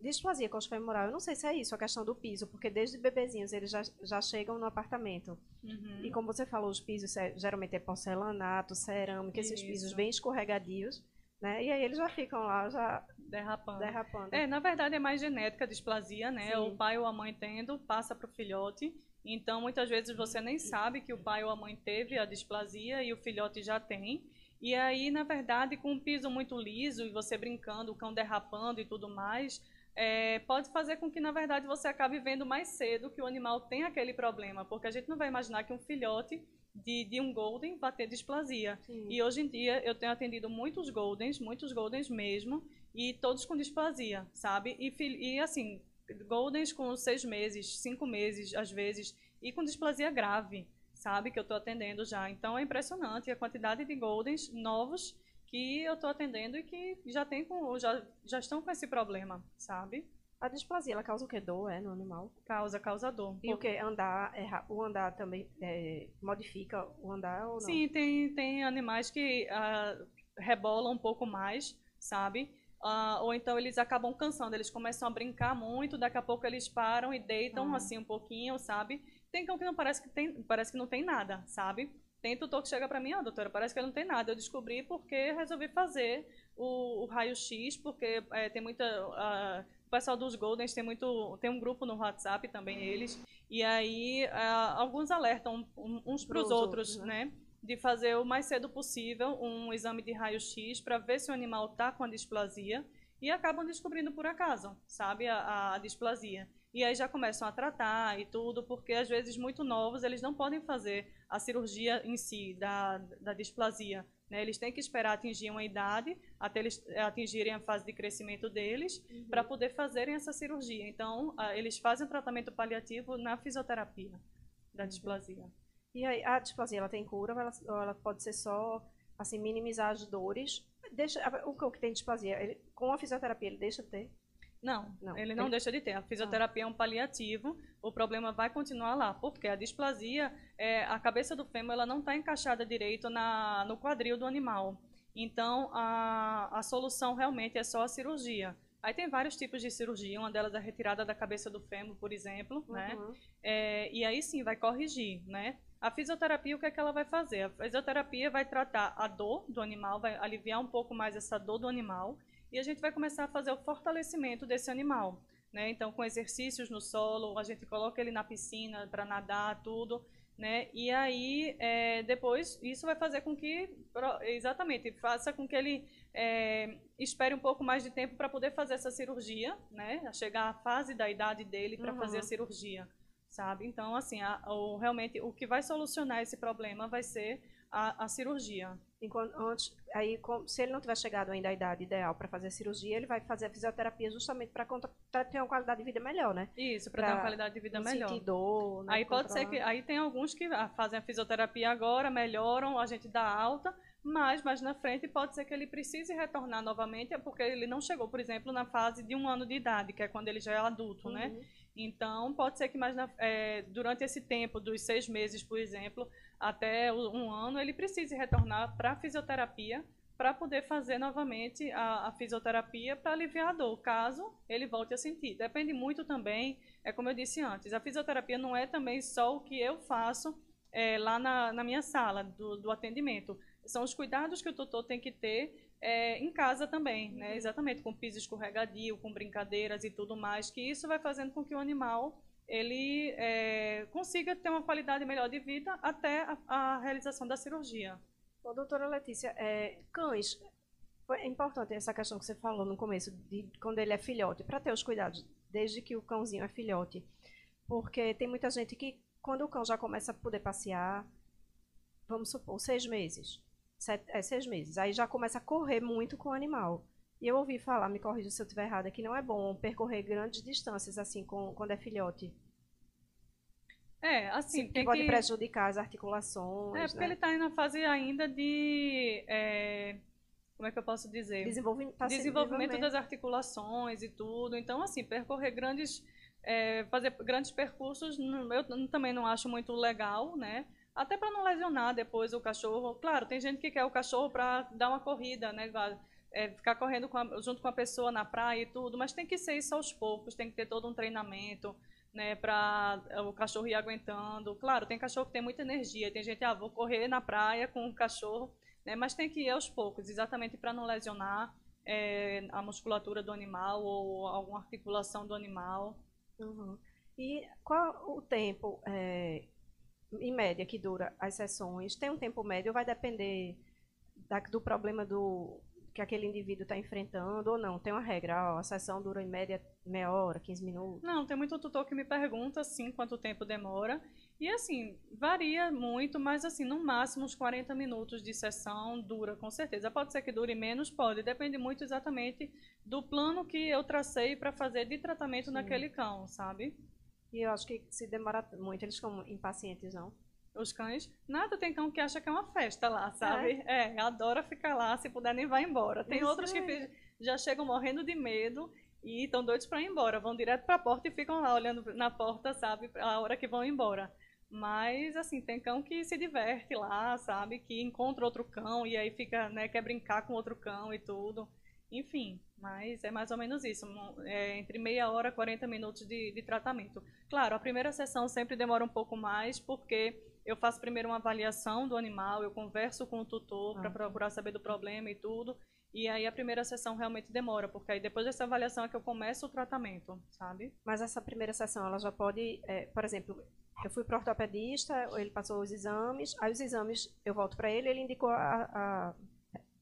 [SPEAKER 1] displasia coxofemoral. Eu não sei se é isso, a questão do piso, porque desde bebezinhos eles já, já chegam no apartamento. Uhum. E como você falou, os pisos é, geralmente é porcelanato, cerâmica, isso. esses pisos bem escorregadios. Né? E aí eles já ficam lá, já derrapando. derrapando.
[SPEAKER 2] É, na verdade é mais genética a displasia, né? Sim. O pai ou a mãe tendo, passa para o filhote. Então, muitas vezes você nem sabe que o pai ou a mãe teve a displasia e o filhote já tem. E aí, na verdade, com um piso muito liso e você brincando, o cão derrapando e tudo mais, é, pode fazer com que, na verdade, você acabe vendo mais cedo que o animal tem aquele problema. Porque a gente não vai imaginar que um filhote de, de um Golden vai ter displasia. Sim. E hoje em dia eu tenho atendido muitos Goldens, muitos Goldens mesmo, e todos com displasia, sabe? E, e assim, Goldens com seis meses, cinco meses às vezes, e com displasia grave, sabe? Que eu estou atendendo já. Então é impressionante a quantidade de Goldens novos que eu estou atendendo e que já, tem com, já, já estão com esse problema, sabe?
[SPEAKER 1] A displasia, ela causa o que? Dor, é, no animal?
[SPEAKER 2] Causa, causa dor.
[SPEAKER 1] E o que? Andar, é, o andar também é, modifica o andar ou não?
[SPEAKER 2] Sim, tem, tem animais que uh, rebolam um pouco mais, sabe? Uh, ou então eles acabam cansando, eles começam a brincar muito, daqui a pouco eles param e deitam ah. assim um pouquinho, sabe? Tem cão que não parece que tem, parece que não tem nada, sabe? Tem tutor que chega para mim, oh, doutora, parece que ele não tem nada. Eu descobri porque resolvi fazer o, o raio-x, porque é, tem muita. Uh, o pessoal dos Goldens tem muito. Tem um grupo no WhatsApp também, eles. E aí uh, alguns alertam uns para os outros, outros, né? De fazer o mais cedo possível um exame de raio-x para ver se o animal está com a displasia e acabam descobrindo por acaso, sabe, a, a, displasia. E aí já começam a tratar e tudo, porque às vezes muito novos eles não podem fazer a cirurgia em si da, da displasia. Né? Eles têm que esperar atingir uma idade, até eles atingirem a fase de crescimento deles, uhum. para poder fazerem essa cirurgia. Então, eles fazem o tratamento paliativo na fisioterapia da displasia.
[SPEAKER 1] E aí, a displasia, ela tem cura ou ela, ela pode ser só, assim, minimizar as dores? Deixa, o cão que tem displasia, ele, com a fisioterapia, ele deixa de ter?
[SPEAKER 2] Não, não, ele não ele... deixa de ter. A fisioterapia ah. é um paliativo, o problema vai continuar lá, porque a displasia, é, a cabeça do fêmur ela não está encaixada direito na, no quadril do animal. Então, a, a solução realmente é só a cirurgia. Aí tem vários tipos de cirurgia, uma delas é a retirada da cabeça do fêmur, por exemplo, né? uhum. né? É, e aí sim, vai corrigir, né? A fisioterapia, o que é que ela vai fazer? A fisioterapia vai tratar a dor do animal, vai aliviar um pouco mais essa dor do animal e a gente vai começar a fazer o fortalecimento desse animal. Né? Então, com exercícios no solo, a gente coloca ele na piscina para nadar, tudo. Né? E aí, é, depois, isso vai fazer com que, exatamente, faça com que ele é, espere um pouco mais de tempo para poder fazer essa cirurgia, né? Chegar à fase da idade dele para uhum. fazer a cirurgia, sabe? Então, assim, a, o, realmente, o que vai solucionar esse problema vai ser a, a cirurgia.
[SPEAKER 1] Enquanto, antes, aí, se ele não tiver chegado ainda à idade ideal para fazer a cirurgia, ele vai fazer a fisioterapia justamente para ter uma qualidade de vida melhor, né?
[SPEAKER 2] Isso, para ter uma qualidade de vida melhor.
[SPEAKER 1] Sentir dor,
[SPEAKER 2] né, aí pode ser que aí tem alguns que ah, fazem a fisioterapia agora, melhoram, a gente dá alta, mas mais na frente pode ser que ele precise retornar novamente, porque ele não chegou, por exemplo, na fase de um ano de idade, que é quando ele já é adulto, né? uhum. né? Então, pode ser que mais na, é, durante esse tempo, dos seis meses, por exemplo, até um ano, ele precise retornar para a fisioterapia para poder fazer novamente a, a fisioterapia para aliviar a dor, caso ele volte a sentir. Depende muito também, é como eu disse antes, a fisioterapia não é também só o que eu faço é, lá na, na, minha sala do, do, atendimento. São os cuidados que o tutor tem que ter é, em casa também, né? Uhum. exatamente, com piso escorregadio, com brincadeiras e tudo mais, que isso vai fazendo com que o animal ele é, consiga ter uma qualidade melhor de vida até a, a realização da cirurgia.
[SPEAKER 1] Bom, doutora Letícia, é, cães, é importante essa questão que você falou no começo, de quando ele é filhote, para ter os cuidados desde que o cãozinho é filhote. Porque tem muita gente que, quando o cão já começa a poder passear, vamos supor, seis meses, sete, é, seis meses, aí já começa a correr muito com o animal. E eu ouvi falar, me corrija se eu estiver errada, que não é bom percorrer grandes distâncias assim com, quando é filhote.
[SPEAKER 2] É, assim,
[SPEAKER 1] que pode que... prejudicar as articulações.
[SPEAKER 2] É, porque né? ele está na fase ainda de. É... Como é que eu posso dizer?
[SPEAKER 1] Desenvolvimento,
[SPEAKER 2] tá desenvolvimento das articulações e tudo. Então, assim, percorrer grandes. É, fazer grandes percursos, eu também não acho muito legal, né? Até para não lesionar depois o cachorro. Claro, tem gente que quer o cachorro para dar uma corrida, né? É, ficar correndo com a, junto com a pessoa na praia e tudo, mas tem que ser isso aos poucos, tem que ter todo um treinamento né, para o cachorro ir aguentando. Claro, tem cachorro que tem muita energia, tem gente, ah, vou correr na praia com o cachorro, né, mas tem que ir aos poucos, exatamente para não lesionar é, a musculatura do animal ou alguma articulação do animal.
[SPEAKER 1] Uhum. E qual o tempo, é, em média, que dura as sessões? Tem um tempo médio vai depender da, do problema do, que aquele indivíduo está enfrentando ou não? Tem uma regra, ó, a sessão dura em média meia hora, 15 minutos?
[SPEAKER 2] Não, tem muito tutor que me pergunta, assim, quanto tempo demora. E, assim, varia muito, mas, assim, no máximo uns 40 minutos de sessão dura, com certeza. Pode ser que dure menos, pode. Depende muito exatamente do plano que eu tracei para fazer de tratamento Sim. naquele cão, sabe?
[SPEAKER 1] E eu acho que se demora muito, eles ficam impacientes, não?
[SPEAKER 2] os cães. Nada tem cão que acha que é uma festa lá, sabe? É, é adora ficar lá, se puder nem vai embora. Tem Isso outros é. que já chegam morrendo de medo e estão doidos para ir embora. Vão direto para a porta e ficam lá olhando na porta, sabe? A hora que vão embora. Mas, assim, tem cão que se diverte lá, sabe? Que encontra outro cão e aí fica, né, quer brincar com outro cão e tudo. Enfim, mas é mais ou menos isso. É entre meia hora e 40 minutos de, de tratamento. Claro, a primeira sessão sempre demora um pouco mais, porque eu faço primeiro uma avaliação do animal, eu converso com o tutor ah. para procurar saber do problema e tudo. E aí a primeira sessão realmente demora, porque aí depois dessa avaliação é que eu começo o tratamento, sabe?
[SPEAKER 1] Mas essa primeira sessão, ela já pode, é, por exemplo, eu fui para o ortopedista, ele passou os exames, aí os exames eu volto para ele, ele indicou a, a,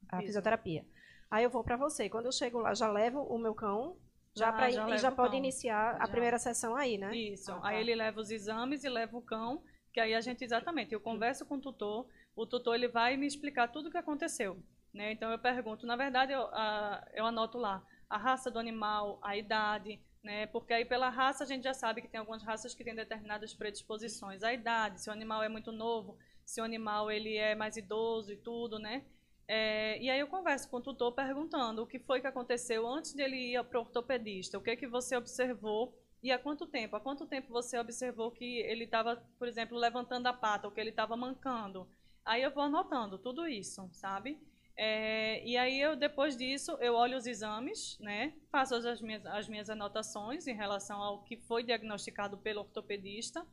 [SPEAKER 1] a fisioterapia. Aí eu vou para você. Quando eu chego lá, já levo o meu cão já, ah, já e já pode iniciar a já. primeira sessão aí, né?
[SPEAKER 2] Isso. Ah, tá. Aí ele leva os exames e leva o cão que aí a gente exatamente, eu converso com o tutor, o tutor ele vai me explicar tudo o que aconteceu, né? Então eu pergunto, na verdade eu, a, eu anoto lá a raça do animal, a idade, né? Porque aí pela raça a gente já sabe que tem algumas raças que têm determinadas predisposições, a idade, se o animal é muito novo, se o animal ele é mais idoso e tudo, né? É, e aí eu converso com o tutor perguntando o que foi que aconteceu antes dele ir para o ortopedista, o que é que você observou e há quanto tempo? Há quanto tempo você observou que ele estava, por exemplo, levantando a pata ou que ele estava mancando? Aí eu vou anotando tudo isso, sabe? É, e aí eu depois disso eu olho os exames, né? Faço as minhas, as minhas anotações em relação ao que foi diagnosticado pelo ortopedista.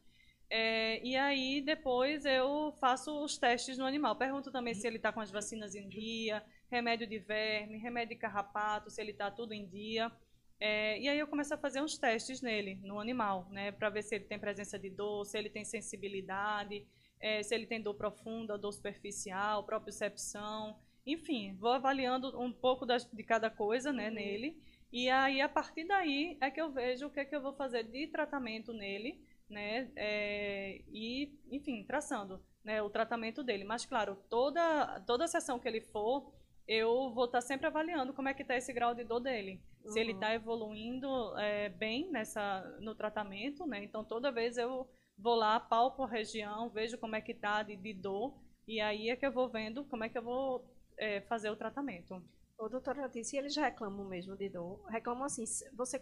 [SPEAKER 2] É, e aí depois eu faço os testes no animal. Pergunto também se ele está com as vacinas em dia, remédio de verme, remédio de carrapato, se ele está tudo em dia. É, e aí eu começo a fazer uns testes nele, no animal, né, para ver se ele tem presença de dor, se ele tem sensibilidade, é, se ele tem dor profunda, dor superficial, propriocepção, enfim, vou avaliando um pouco das, de cada coisa, né, uhum. nele. E aí a partir daí é que eu vejo o que é que eu vou fazer de tratamento nele, né, é, e enfim, traçando, né, o tratamento dele. Mas claro, toda toda sessão que ele for, eu vou estar tá sempre avaliando como é que está esse grau de dor dele uhum. se ele está evoluindo é, bem nessa no tratamento, né? Então toda vez eu vou lá, palpo a região, vejo como é que está de, de, dor e aí é que eu vou vendo como é que eu vou é, fazer o tratamento.
[SPEAKER 1] O doutor Letícia, eles reclamam mesmo de dor? Reclamam assim, você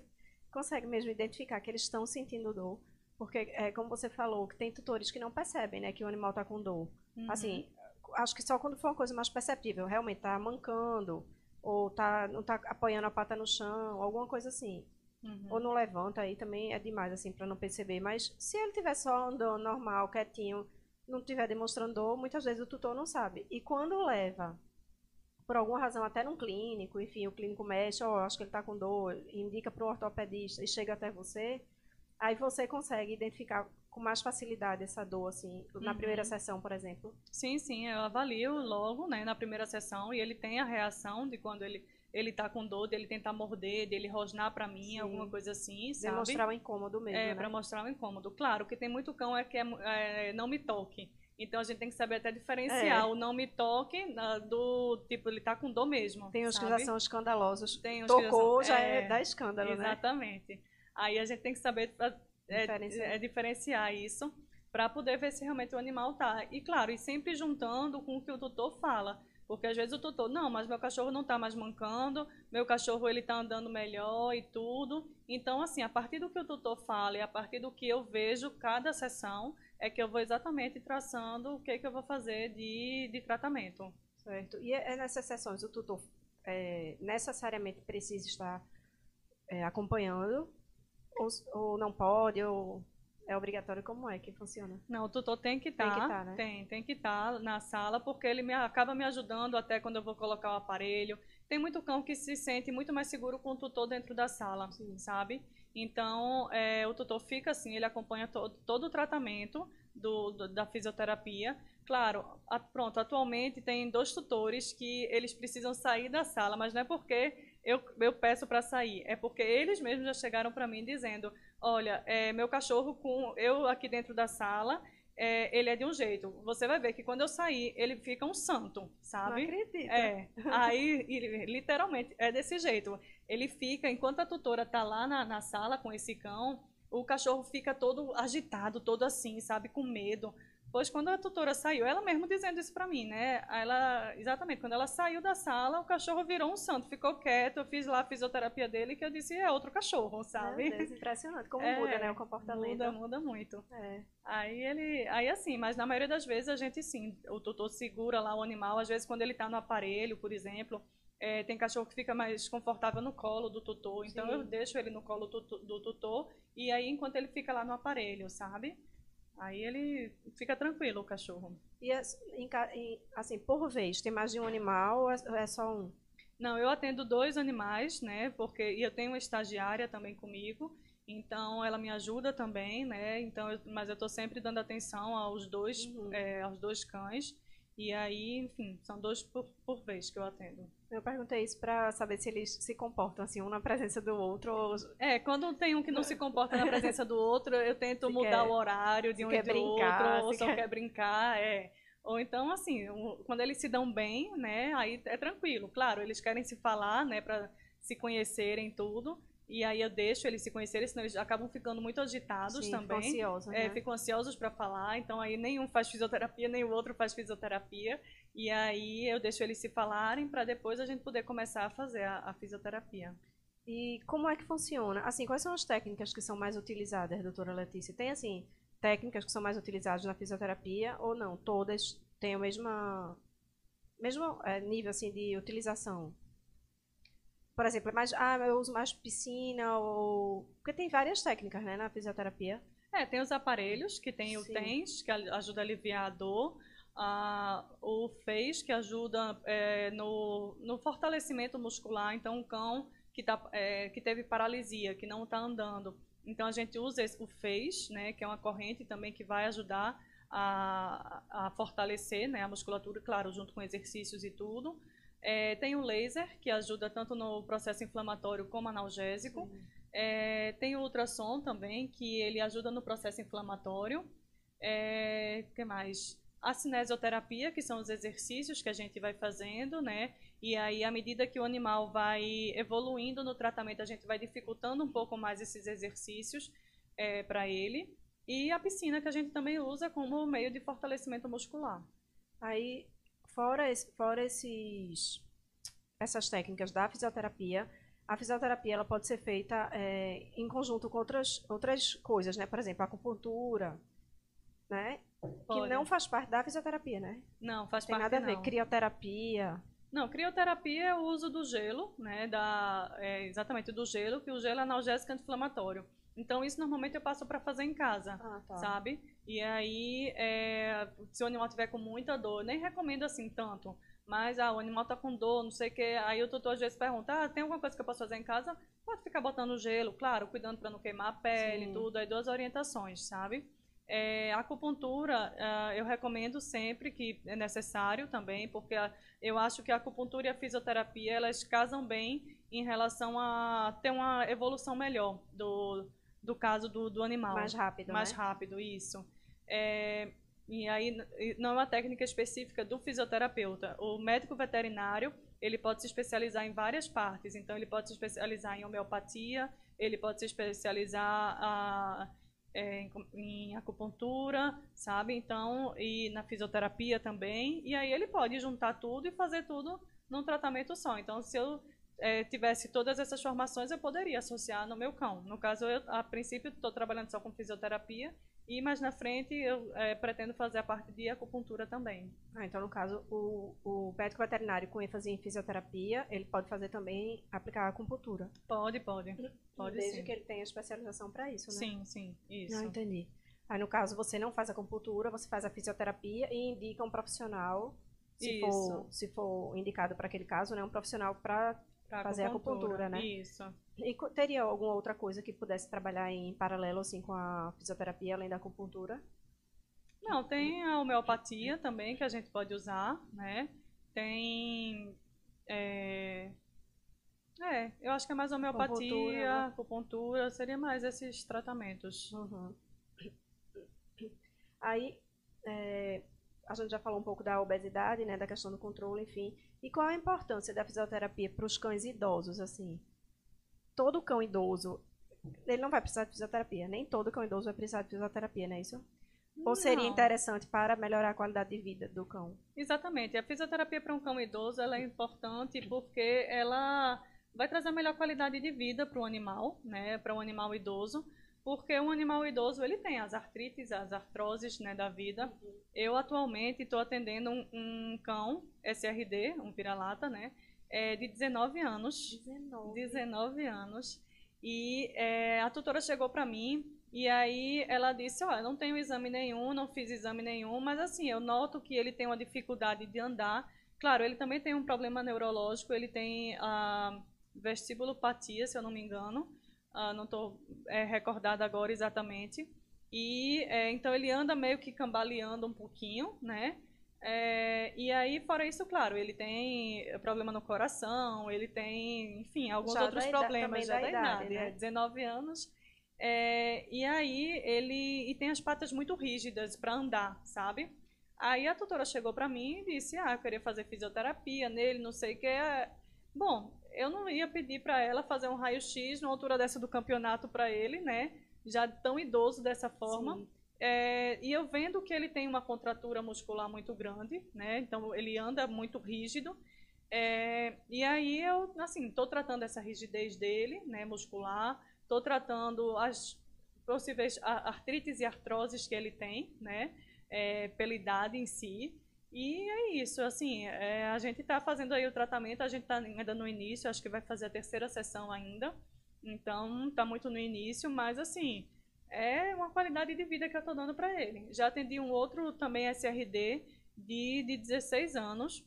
[SPEAKER 1] consegue mesmo identificar que eles estão sentindo dor? Porque, é, como você falou, que tem tutores que não percebem, né, que o animal está com dor. Uhum. Assim, acho que só quando for uma coisa mais perceptível, realmente tá mancando, ou tá, não tá apoiando a pata no chão, alguma coisa assim. Uhum. Ou não levanta, aí também é demais, assim, para não perceber. Mas se ele tiver só andando normal, quietinho, não estiver demonstrando dor, muitas vezes o tutor não sabe. E quando leva, por alguma razão, até num clínico, enfim, o clínico mexe, ó, oh, acho que ele está com dor, indica para o ortopedista e chega até você, aí você consegue identificar com mais facilidade essa dor, assim, na uhum. primeira sessão, por exemplo?
[SPEAKER 2] Sim, sim, eu avalio logo, né, na primeira sessão, e ele tem a reação de quando ele ele tá com dor, dele tentar morder, dele rosnar para mim, Sim. alguma coisa assim, sabe?
[SPEAKER 1] Demonstrar o incômodo mesmo,
[SPEAKER 2] É,
[SPEAKER 1] né?
[SPEAKER 2] para mostrar o incômodo. Claro, que tem muito cão é que é, é, não me toque. Então a gente tem que saber até diferenciar é. o não me toque do tipo, ele tá com dor mesmo.
[SPEAKER 1] Tem
[SPEAKER 2] os
[SPEAKER 1] sabe? que já são escandalosos. Tem os Tocou, que já, são, já é, é, da escândalo,
[SPEAKER 2] exatamente. né? Exatamente. Aí a gente tem que saber é, diferenciar, é, diferenciar isso para poder ver se realmente o animal tá. E claro, e sempre juntando com o que o tutor fala. Porque às vezes o tutor, não, mas meu cachorro não está mais mancando, meu cachorro ele está andando melhor e tudo. Então, assim, a partir do que o tutor fala e a partir do que eu vejo cada sessão, é que eu vou exatamente traçando o que, que eu vou fazer de, de tratamento.
[SPEAKER 1] Certo. E é, é nessas sessões o tutor é, necessariamente precisa estar é, acompanhando ou, ou não pode, ou é obrigatório como é que funciona?
[SPEAKER 2] Não, o tutor tem que estar, tá, tá, né? tem, tem que estar tá na sala, porque ele me, acaba me ajudando até quando eu vou colocar o aparelho. Tem muito cão que se sente muito mais seguro com o tutor dentro da sala, Sim. sabe? Então, é, o tutor fica assim, ele acompanha todo, todo o tratamento do, do, da fisioterapia. Claro, a, pronto, atualmente tem dois tutores que eles precisam sair da sala, mas não é porque eu, eu peço para sair. É porque eles mesmos já chegaram para mim dizendo: olha, é, meu cachorro com eu aqui dentro da sala, é, ele é de um jeito. Você vai ver que quando eu sair, ele fica um santo, sabe?
[SPEAKER 1] Não acredito.
[SPEAKER 2] É. Aí, ele, literalmente, é desse jeito. Ele fica, enquanto a tutora tá lá na, na sala com esse cão, o cachorro fica todo agitado, todo assim, sabe? Com medo. Pois quando a tutora saiu, ela mesmo dizendo isso para mim, né? Ela, exatamente, quando ela saiu da sala, o cachorro virou um santo, ficou quieto, eu fiz lá a fisioterapia dele, que eu disse, é outro cachorro, sabe?
[SPEAKER 1] Deus, impressionante, como é, muda, né, o comportamento.
[SPEAKER 2] Muda, muda muito.
[SPEAKER 1] É.
[SPEAKER 2] Aí ele, aí assim, mas na maioria das vezes a gente sim, o tutor segura lá o animal, às vezes quando ele está no aparelho, por exemplo, é, tem cachorro que fica mais confortável no colo do tutor, então sim. eu deixo ele no colo do, do tutor, e aí enquanto ele fica lá no aparelho, sabe? Aí ele fica tranquilo, o cachorro.
[SPEAKER 1] E assim, por vez, tem mais de um animal ou é, é só um?
[SPEAKER 2] Não, eu atendo dois animais, né? Porque e eu tenho uma estagiária também comigo, então ela me ajuda também, né? Então, eu, mas eu estou sempre dando atenção aos dois, uhum. é, aos dois cães. E aí, enfim, são dois por, por vez que eu atendo.
[SPEAKER 1] Eu perguntei isso para saber se eles se comportam assim, um na presença do outro. Ou...
[SPEAKER 2] É, quando tem um que não se comporta na presença do outro, eu tento se mudar quer, o horário de um e do brincar, outro, ou só quer... quer brincar, é. Ou então, assim, quando eles se dão bem, né, aí é tranquilo. Claro, eles querem se falar, né, para se conhecerem tudo. E aí eu deixo eles se conhecerem, senão eles acabam ficando muito agitados
[SPEAKER 1] Sim,
[SPEAKER 2] também.
[SPEAKER 1] Ficam ansiosos,
[SPEAKER 2] é,
[SPEAKER 1] né?
[SPEAKER 2] ficam ansiosos para falar, então aí nenhum faz fisioterapia, nem o outro faz fisioterapia. E aí eu deixo eles se falarem para depois a gente poder começar a fazer a, a, fisioterapia.
[SPEAKER 1] E como é que funciona? Assim, quais são as técnicas que são mais utilizadas, doutora Letícia? Tem, assim, técnicas que são mais utilizadas na fisioterapia ou não? Todas têm o mesmo, mesmo é, nível, assim, de utilização? Por exemplo, é mais, ah, eu uso mais piscina ou... Porque tem várias técnicas, né, na fisioterapia.
[SPEAKER 2] É, tem os aparelhos, que tem Sim. o TENS, que ajuda a aliviar a dor. Ah, o FEIS, que ajuda é, no, no fortalecimento muscular. Então, um cão que, tá, é, que teve paralisia, que não está andando. Então, a gente usa esse, o FEIS, né, que é uma corrente também que vai ajudar a, a fortalecer né, a musculatura, claro, junto com exercícios e tudo. É, tem o laser, que ajuda tanto no processo inflamatório como analgésico. É, tem o ultrassom também, que ele ajuda no processo inflamatório. É, que mais? A cinesioterapia, que são os exercícios que a gente vai fazendo, né? E aí, à medida que o animal vai evoluindo no tratamento, a gente vai dificultando um pouco mais esses exercícios é, para ele. E a piscina, que a gente também usa como meio de fortalecimento muscular.
[SPEAKER 1] Aí, fora, esse, fora esses, essas técnicas da fisioterapia, a fisioterapia ela pode ser feita é, em conjunto com outras, outras coisas, né? Por exemplo, acupuntura, né? Pode. Que não faz parte da fisioterapia, né?
[SPEAKER 2] Não, faz
[SPEAKER 1] Tem
[SPEAKER 2] parte
[SPEAKER 1] nada a ver.
[SPEAKER 2] não.
[SPEAKER 1] Crioterapia.
[SPEAKER 2] Não, crioterapia é o uso do gelo, né? Da, é, exatamente do gelo, que o gelo é analgésico anti-inflamatório. Então, isso normalmente eu passo para fazer em casa,
[SPEAKER 1] Ah, tá.
[SPEAKER 2] sabe? E aí, é, se o animal tiver com muita dor, nem recomendo assim tanto. Mas, ah, o animal tá com dor, não sei o que. Aí o tutor às vezes pergunta, ah, tem alguma coisa que eu posso fazer em casa? Pode ficar botando gelo, claro, cuidando para não queimar a pele,
[SPEAKER 1] Sim.
[SPEAKER 2] tudo. Aí duas orientações, sabe? É, acupuntura, ah, eu recomendo sempre que é necessário também, porque a- eu acho que a acupuntura e a fisioterapia, elas casam bem em relação a ter uma evolução melhor do, do caso do, do animal.
[SPEAKER 1] Mais rápido,
[SPEAKER 2] Mais
[SPEAKER 1] né?
[SPEAKER 2] rápido, isso. É, e aí, não é uma técnica específica do fisioterapeuta. O médico veterinário, ele pode se especializar em várias partes. Então, ele pode se especializar em homeopatia, ele pode se especializar ah, é, em, acupuntura, sabe? Então, e na fisioterapia também. E aí, ele pode juntar tudo e fazer tudo num tratamento só. Então, se eu eh, tivesse todas essas formações, eu poderia associar no meu cão. No caso, eu, a princípio, estou trabalhando só com fisioterapia e mais na frente eu eh, pretendo fazer a parte de acupuntura também.
[SPEAKER 1] Ah, então, no caso, o, o médico veterinário com ênfase em fisioterapia, ele pode fazer também, aplicar acupuntura.
[SPEAKER 2] Pode, pode. Pode
[SPEAKER 1] Desde
[SPEAKER 2] sim.
[SPEAKER 1] que ele tenha especialização para isso, né?
[SPEAKER 2] Sim, sim, isso.
[SPEAKER 1] Ah, entendi. Aí, no caso, você não faz acupuntura, você faz a fisioterapia e indica um profissional, se, for, se for indicado para aquele caso, né? Um profissional para... Fazer acupuntura, né?
[SPEAKER 2] Isso.
[SPEAKER 1] E teria alguma outra coisa que pudesse trabalhar em paralelo, assim, com a fisioterapia, além da acupuntura?
[SPEAKER 2] Não, tem a homeopatia também que a gente pode usar, né? Tem. É, é, eu acho que é mais
[SPEAKER 1] Acupuntura,
[SPEAKER 2] homeopatia,
[SPEAKER 1] né?
[SPEAKER 2] acupuntura, seria mais esses tratamentos.
[SPEAKER 1] Uhum. Aí, é, a gente já falou um pouco da obesidade, né, da questão do controle, enfim. E qual a importância da fisioterapia para os cães idosos, assim? Todo cão idoso, ele não vai precisar de fisioterapia. Nem todo cão idoso vai precisar de fisioterapia, não é isso? Ou seria interessante para melhorar a qualidade de vida do cão?
[SPEAKER 2] Exatamente. A fisioterapia para um cão idoso ela é importante porque ela vai trazer a melhor qualidade de vida para o animal, né, para o animal idoso, porque um animal idoso ele tem as artrites, as artroses, né, da vida. Eu atualmente estou atendendo um, um cão SRD, um vira-lata, né, é, de 19 anos.
[SPEAKER 1] 19.
[SPEAKER 2] 19 anos. E é, a tutora chegou para mim e aí ela disse, ó, eu não tenho exame nenhum, não fiz exame nenhum, mas assim, eu noto que ele tem uma dificuldade de andar. Claro, ele também tem um problema neurológico, ele tem a vestibulopatia, se eu não me engano. Ah, não estou recordada agora exatamente. E é, então ele anda meio que cambaleando um pouquinho, né? É, e aí, fora isso, claro, ele tem problema no coração, ele tem, enfim, alguns
[SPEAKER 1] Já
[SPEAKER 2] outros problemas já
[SPEAKER 1] da
[SPEAKER 2] da
[SPEAKER 1] idade,
[SPEAKER 2] idade,
[SPEAKER 1] né?
[SPEAKER 2] é 19 anos. É, e aí ele e tem as patas muito rígidas para andar, sabe? Aí a tutora chegou para mim e disse: "Ah, eu queria fazer fisioterapia nele, não sei o que". Bom, eu não ia pedir para ela fazer um raio-x na altura dessa do campeonato para ele, né? Já tão idoso dessa forma.
[SPEAKER 1] Sim.
[SPEAKER 2] É, e eu vendo que ele tem uma contratura muscular muito grande, né? Então ele anda muito rígido. É, e aí eu, assim, estou tratando essa rigidez dele, né, muscular. Estou tratando as possíveis artrites e artroses que ele tem, né, é, pela idade em si. E é isso, assim, é, a gente está fazendo aí o tratamento, a gente está ainda no início, acho que vai fazer a terceira sessão ainda. Então, está muito no início, mas assim, é uma qualidade de vida que eu estou dando para ele. Já atendi um outro também SRD de, de 16 anos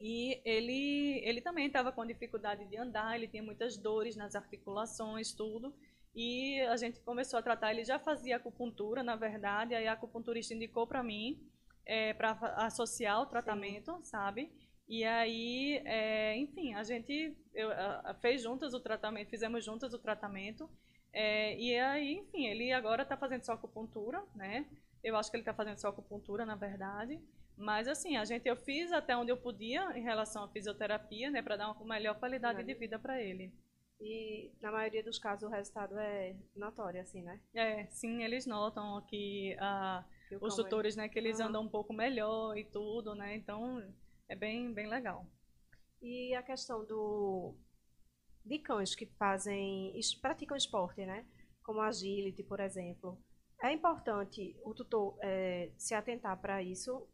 [SPEAKER 2] e ele, ele também estava com dificuldade de andar, ele tinha muitas dores nas articulações, tudo. E a gente começou a tratar, ele já fazia acupuntura, na verdade, aí a acupunturista indicou para mim para associar o tratamento, sabe? E aí, é, enfim, a gente eu, a- fez juntas o tratamento, fizemos juntas o tratamento. É, e aí, enfim, ele agora está fazendo só acupuntura, né? Eu acho que ele está fazendo só acupuntura, na verdade. Mas assim, a gente eu fiz até onde eu podia em relação à fisioterapia, né, para dar uma melhor qualidade de vida para ele.
[SPEAKER 1] E, na maioria dos casos, o resultado é notório, assim, né?
[SPEAKER 2] É, sim, eles notam que ah,
[SPEAKER 1] Que
[SPEAKER 2] os
[SPEAKER 1] é-
[SPEAKER 2] tutores, né, que eles
[SPEAKER 1] Ah.
[SPEAKER 2] andam um pouco melhor e tudo, né? Então, é bem bem legal.
[SPEAKER 1] E a questão do de cães que fazem, praticam esporte, né? Como agility, por exemplo. É importante o tutor é, se atentar para isso,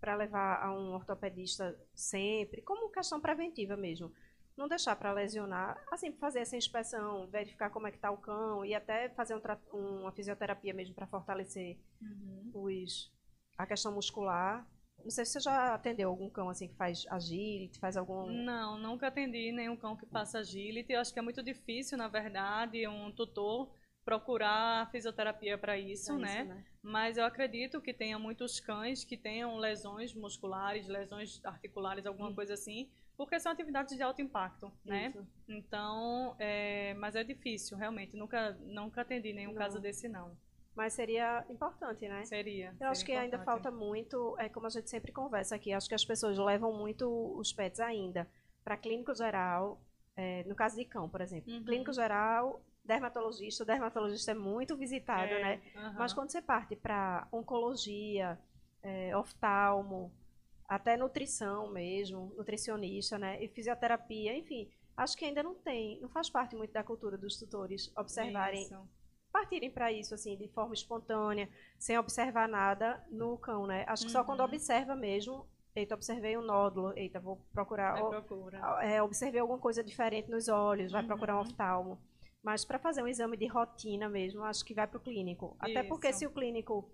[SPEAKER 1] para levar a um ortopedista sempre, como questão preventiva mesmo. Não deixar para lesionar, assim, fazer essa inspeção, verificar como é que está o cão e até fazer um, uma fisioterapia mesmo para fortalecer uhum. os, a questão muscular. Não sei se você já atendeu algum cão assim que faz agility, faz algum.
[SPEAKER 2] Não, nunca atendi nenhum cão que faça agility. Eu acho que é muito difícil, na verdade, um tutor procurar fisioterapia para isso, é né? né? Mas eu acredito que tenha muitos cães que tenham lesões musculares, lesões articulares, alguma coisa assim, porque são atividades de alto impacto, né? Isso. Então, é, mas é difícil, realmente. Nunca, nunca atendi nenhum não. caso desse, não.
[SPEAKER 1] Mas seria importante, né?
[SPEAKER 2] Seria. Eu
[SPEAKER 1] seria acho que
[SPEAKER 2] importante.
[SPEAKER 1] ainda falta muito, é como a gente sempre conversa aqui, acho que as pessoas levam muito os pets ainda para clínico geral, é, no caso de cão, por exemplo. Uhum. Clínico geral, dermatologista, o dermatologista é muito visitado, é, né? Uhum. Mas quando você parte para oncologia, é, oftalmo, até nutrição mesmo, nutricionista, né? E fisioterapia, enfim, acho que ainda não tem, não faz parte muito da cultura dos tutores observarem, isso. Partirem para isso, assim, de forma espontânea, sem observar nada no cão, né? Acho que uhum. só quando uhum. observa mesmo, eita, observei um nódulo, eita, vou procurar,
[SPEAKER 2] procura.
[SPEAKER 1] é, observei alguma coisa diferente nos olhos, vai uhum. procurar um oftalmo. Mas para fazer um exame de rotina mesmo, acho que vai para o clínico. Até Isso. porque se o clínico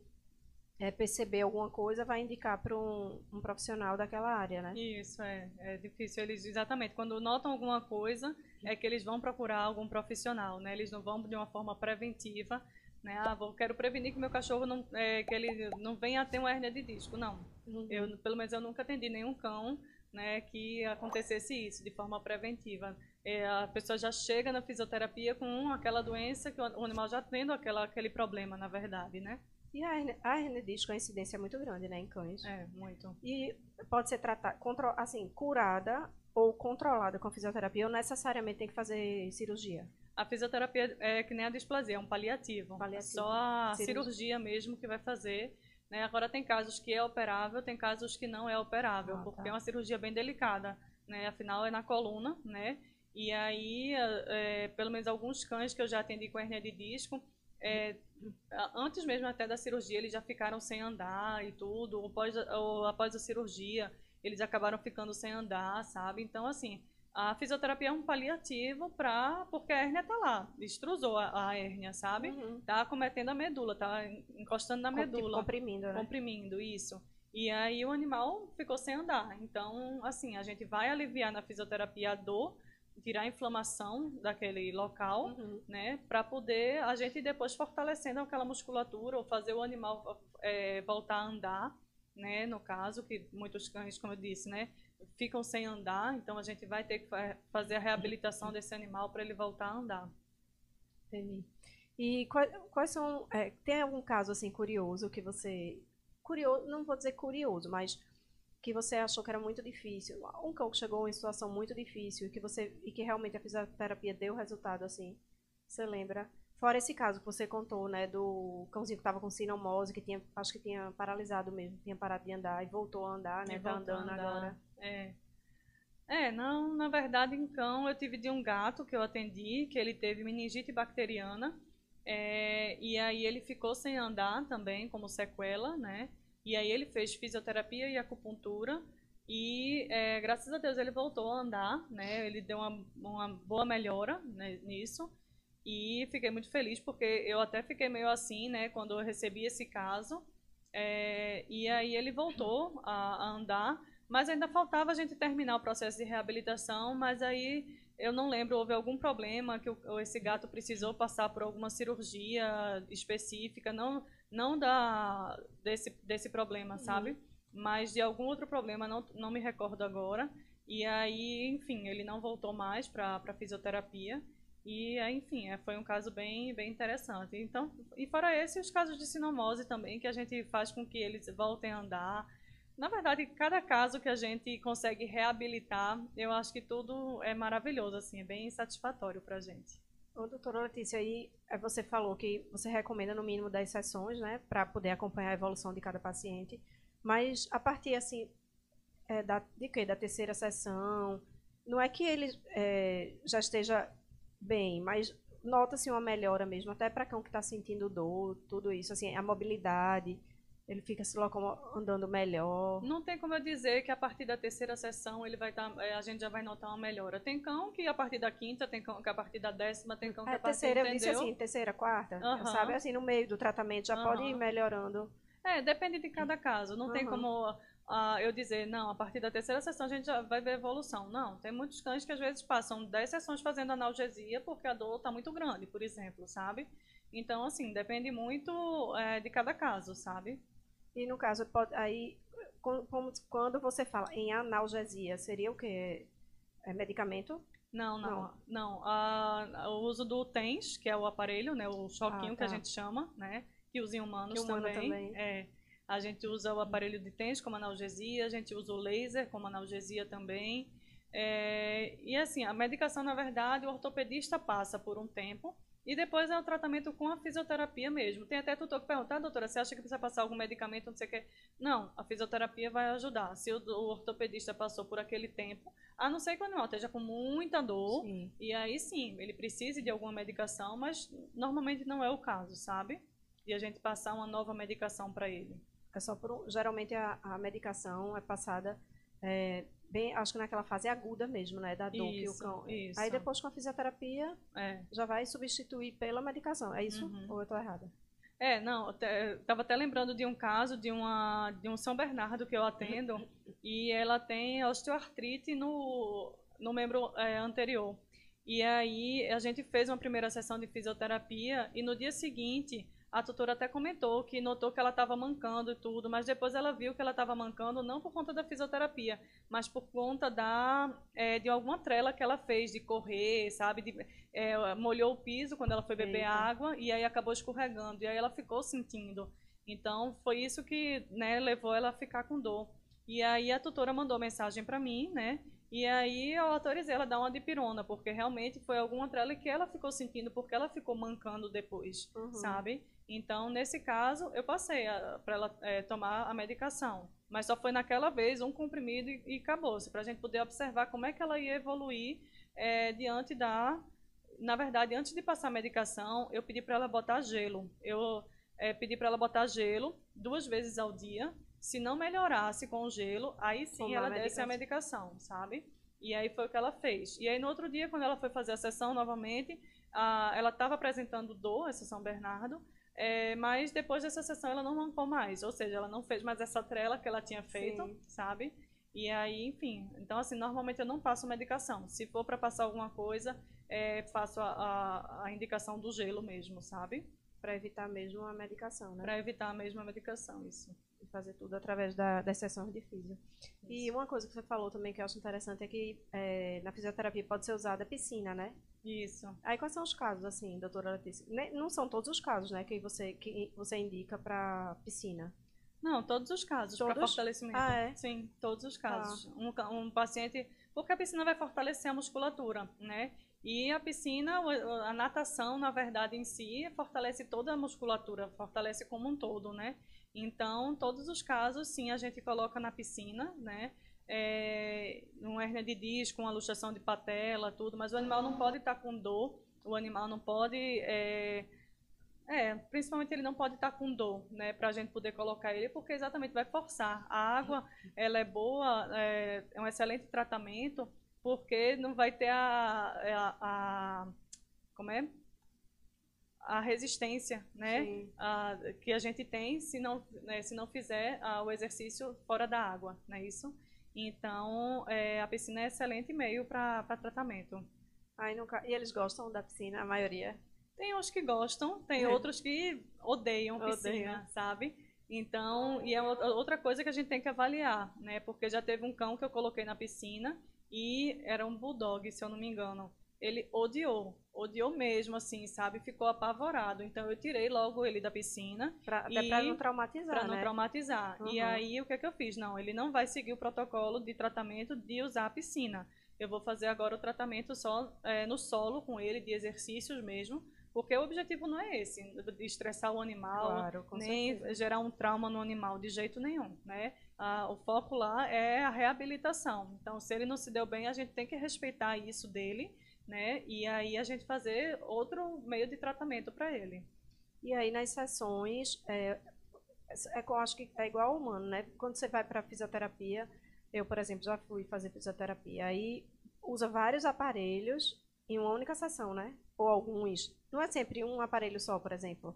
[SPEAKER 1] é, perceber alguma coisa, vai indicar para um, um, profissional daquela área, né?
[SPEAKER 2] Isso, é. É difícil. Eles, exatamente, quando notam alguma coisa, é que eles vão procurar algum profissional, né? Eles não vão de uma forma preventiva, né? Ah, vou, quero prevenir que meu cachorro não, é, que ele não venha a ter uma hérnia de disco. Não. Uhum. Eu, pelo menos eu nunca atendi nenhum cão né, que acontecesse isso de forma preventiva. É, a pessoa já chega na fisioterapia com aquela doença que o animal já tendo aquela, aquele problema, na verdade, né?
[SPEAKER 1] E a hernia, a hernia disco, a incidência é muito grande, né, em cães.
[SPEAKER 2] É, muito.
[SPEAKER 1] E pode ser tratada, assim, curada ou controlada com fisioterapia ou necessariamente tem que fazer cirurgia?
[SPEAKER 2] A fisioterapia é que nem a displasia, é um paliativo. paliativo. Só a cirurgia. cirurgia mesmo que vai fazer né? Agora tem casos que é operável, tem casos que não é operável, ah, porque tá. é uma cirurgia bem delicada, né? Afinal é na coluna, né? E aí, é, pelo menos alguns cães que eu já atendi com hernia de disco, é, antes mesmo até da cirurgia, eles já ficaram sem andar e tudo, ou após, ou após a cirurgia, eles acabaram ficando sem andar, sabe? Então, assim, a fisioterapia é um paliativo para porque a hérnia tá lá, extrusou a, a hérnia, sabe? Uhum. Tá cometendo a medula, tá encostando na medula, tipo,
[SPEAKER 1] comprimindo, né?
[SPEAKER 2] Comprimindo isso. E aí o animal ficou sem andar. Então, assim, a gente vai aliviar na fisioterapia a dor, tirar a inflamação daquele local, uhum. né, para poder a gente depois fortalecendo aquela musculatura ou fazer o animal é, voltar a andar, né, no caso que muitos cães, como eu disse, né, ficam sem andar, então a gente vai ter que fazer a reabilitação desse animal para ele voltar a andar.
[SPEAKER 1] Entendi. E quais, quais são. É, tem algum caso assim curioso que você. Curioso, não vou dizer curioso, mas que você achou que era muito difícil. Um cão que chegou em situação muito difícil e que, você, e que realmente a fisioterapia deu resultado assim. Você lembra? Fora esse caso que você contou, né, do cãozinho que estava com sinomose, que tinha, acho que tinha paralisado mesmo, tinha parado de andar e voltou a andar, né, e tá andando agora.
[SPEAKER 2] É. É, não, na verdade, em cão eu tive de um gato que eu atendi, que ele teve meningite bacteriana, é, e aí ele ficou sem andar também, como sequela, né? E aí ele fez fisioterapia e acupuntura, e é, graças a Deus ele voltou a andar, né? Ele deu uma, uma boa melhora né, nisso. E fiquei muito feliz porque eu até fiquei meio assim, né, quando eu recebi esse caso. É, e aí ele voltou a, a, andar, mas ainda faltava a gente terminar o processo de reabilitação. Mas aí eu não lembro, houve algum problema que o, esse gato precisou passar por alguma cirurgia específica, não, não da, desse, desse problema, sabe? Uhum. Mas de algum outro problema, não, não me recordo agora. E aí, enfim, ele não voltou mais para a fisioterapia. E, enfim, é, foi um caso bem, bem interessante. Então, e fora esse, os casos de sinomose também, que a gente faz com que eles voltem a andar. Na verdade, cada caso que a gente consegue reabilitar, eu acho que tudo é maravilhoso, assim, é bem satisfatório para a gente.
[SPEAKER 1] Ô, doutora Letícia, aí é, você falou que você recomenda no mínimo 10 sessões, né, para poder acompanhar a evolução de cada paciente. Mas a partir, assim, é, da, de quê? Da terceira sessão, não é que ele é, já esteja bem, mas nota-se uma melhora mesmo, até para cão que está sentindo dor, tudo isso, assim, a mobilidade, ele fica se andando melhor.
[SPEAKER 2] Não tem como eu dizer que a partir da terceira sessão ele vai estar, tá, é, a gente já vai notar uma melhora. Tem cão que a partir da quinta, tem cão que a partir da décima, tem cão que é, a partir
[SPEAKER 1] terceira,
[SPEAKER 2] da
[SPEAKER 1] eu disse assim, terceira, quarta, uhum. sabe? Assim, no meio do tratamento já uhum. pode ir melhorando.
[SPEAKER 2] É, depende de cada caso. Não uhum. tem como uh, eu dizer, não, a partir da terceira sessão a gente já vai ver evolução. Não, tem muitos cães que às vezes passam 10 sessões fazendo analgesia porque a dor está muito grande, por exemplo, sabe? Então, assim, depende muito é, de cada caso, sabe?
[SPEAKER 1] E no caso, pode, aí, como, quando você fala em analgesia, seria o que? É medicamento?
[SPEAKER 2] Não, não, não. não. o uso do TENS, que é o aparelho, né, o choquinho ah, tá. que a tá. gente chama, né, que usa em humanos humano também. também. É, a gente usa o aparelho de TENS como analgesia, a gente usa o laser como analgesia também. É, e assim, a medicação, na verdade, o ortopedista passa por um tempo e depois é o tratamento com a fisioterapia mesmo. Tem até tutor que pergunta, ah, doutora, você acha que precisa passar algum medicamento, não sei o que? Não, a fisioterapia vai ajudar. Se o, o, ortopedista passou por aquele tempo, a não ser que o animal esteja com muita dor, sim. e aí sim, ele precise de alguma medicação, mas normalmente não é o caso, sabe? E a gente passar uma nova medicação para ele.
[SPEAKER 1] É só por, geralmente a, a medicação é passada é, bem, acho que naquela fase aguda mesmo, né, da dor isso, que o cão. Isso. Aí depois com a fisioterapia é. já vai substituir pela medicação. É isso uhum. ou eu estou errada?
[SPEAKER 2] É, não, estava até lembrando de um caso de uma de um São Bernardo que eu atendo e ela tem osteoartrite no no membro é, anterior. E aí a gente fez uma primeira sessão de fisioterapia e no dia seguinte a tutora até comentou que notou que ela estava mancando e tudo, mas depois ela viu que ela estava mancando não por conta da fisioterapia, mas por conta da é, de alguma trela que ela fez de correr, sabe? De, é, molhou o piso quando ela foi beber Eita. água e aí acabou escorregando e aí ela ficou sentindo. Então foi isso que né, levou ela a ficar com dor. E aí a tutora mandou mensagem para mim, né? E aí eu autorizei ela a dar uma dipirona, porque realmente foi alguma trela que ela ficou sentindo, porque ela ficou mancando depois, uhum. sabe? Então, nesse caso, eu passei para ela é, tomar a medicação. Mas só foi naquela vez um comprimido e, e acabou-se, para a gente poder observar como é que ela ia evoluir é, diante da. Na verdade, antes de passar a medicação, eu pedi para ela botar gelo. Eu é, pedi para ela botar gelo duas vezes ao dia. Se não melhorasse com o gelo, aí sim Tomar ela desce a medicação, sabe? E aí foi o que ela fez. E aí no outro dia, quando ela foi fazer a sessão novamente, a, ela estava apresentando dor, essa São Bernardo, é, mas depois dessa sessão ela não mancou mais, ou seja, ela não fez mais essa trela que ela tinha feito, Sim. sabe? E aí, enfim, então assim, normalmente eu não passo medicação. Se for para passar alguma coisa, é, faço a, a, a, indicação do gelo mesmo, sabe?
[SPEAKER 1] Para evitar mesmo a medicação, né?
[SPEAKER 2] Para evitar mesmo a medicação, isso.
[SPEAKER 1] E fazer tudo através da, das sessões de físio. E uma coisa que você falou também que eu acho interessante é que é, na fisioterapia pode ser usada a piscina, né?
[SPEAKER 2] Isso.
[SPEAKER 1] Aí quais são os casos, assim, doutora Letícia? Não são todos os casos, né, que você, que você indica para piscina?
[SPEAKER 2] Não, todos os casos para fortalecimento.
[SPEAKER 1] Ah, é?
[SPEAKER 2] Sim, todos os casos. Ah. Um, um paciente, porque a piscina vai fortalecer a musculatura, né? E a piscina, a natação, na verdade, em si, fortalece toda a musculatura, fortalece como um todo, né? Então, todos os casos, sim, a gente coloca na piscina, né? é, uma hernia de disco, uma luxação de patela, tudo, mas o animal não pode estar com dor, o animal não pode. É, é, principalmente ele não pode estar com dor, né, para a gente poder colocar ele, porque exatamente vai forçar. A água, ela é boa, é, é um excelente tratamento, porque não vai ter a, a, a como é? A resistência, né, a, que a gente tem se não, né, se não fizer a, o exercício fora da água, não é isso? Então, é, a piscina é excelente meio para tratamento.
[SPEAKER 1] Aí nunca... E eles gostam da piscina, a maioria?
[SPEAKER 2] Tem uns que gostam, tem é. outros que odeiam piscina, sabe? Então, e é outra coisa que a gente tem que avaliar, né? Porque já teve um cão que eu coloquei na piscina e era um bulldog, se eu não me engano ele odiou, odiou mesmo, assim, sabe? Ficou apavorado. Então eu tirei logo ele da piscina.
[SPEAKER 1] Pra, até para não traumatizar.
[SPEAKER 2] Para não né? traumatizar. Uhum. E aí o que é que eu fiz? Não, ele não vai seguir o protocolo de tratamento de usar a piscina. Eu vou fazer agora o tratamento só é, no solo com ele, de exercícios mesmo. Porque o objetivo não é esse, de estressar o animal, claro, nem certeza. gerar um trauma no animal de jeito nenhum, né? Ah, o foco lá é a reabilitação. Então, se ele não se deu bem, a gente tem que respeitar isso dele né? E aí a gente fazer outro meio de tratamento para ele.
[SPEAKER 1] E aí nas sessões, é, é, eu acho que é igual ao humano, né? Quando você vai para fisioterapia, eu, por exemplo, já fui fazer fisioterapia, aí usa vários aparelhos em uma única sessão, né? Ou alguns. Não é sempre um aparelho só, por exemplo.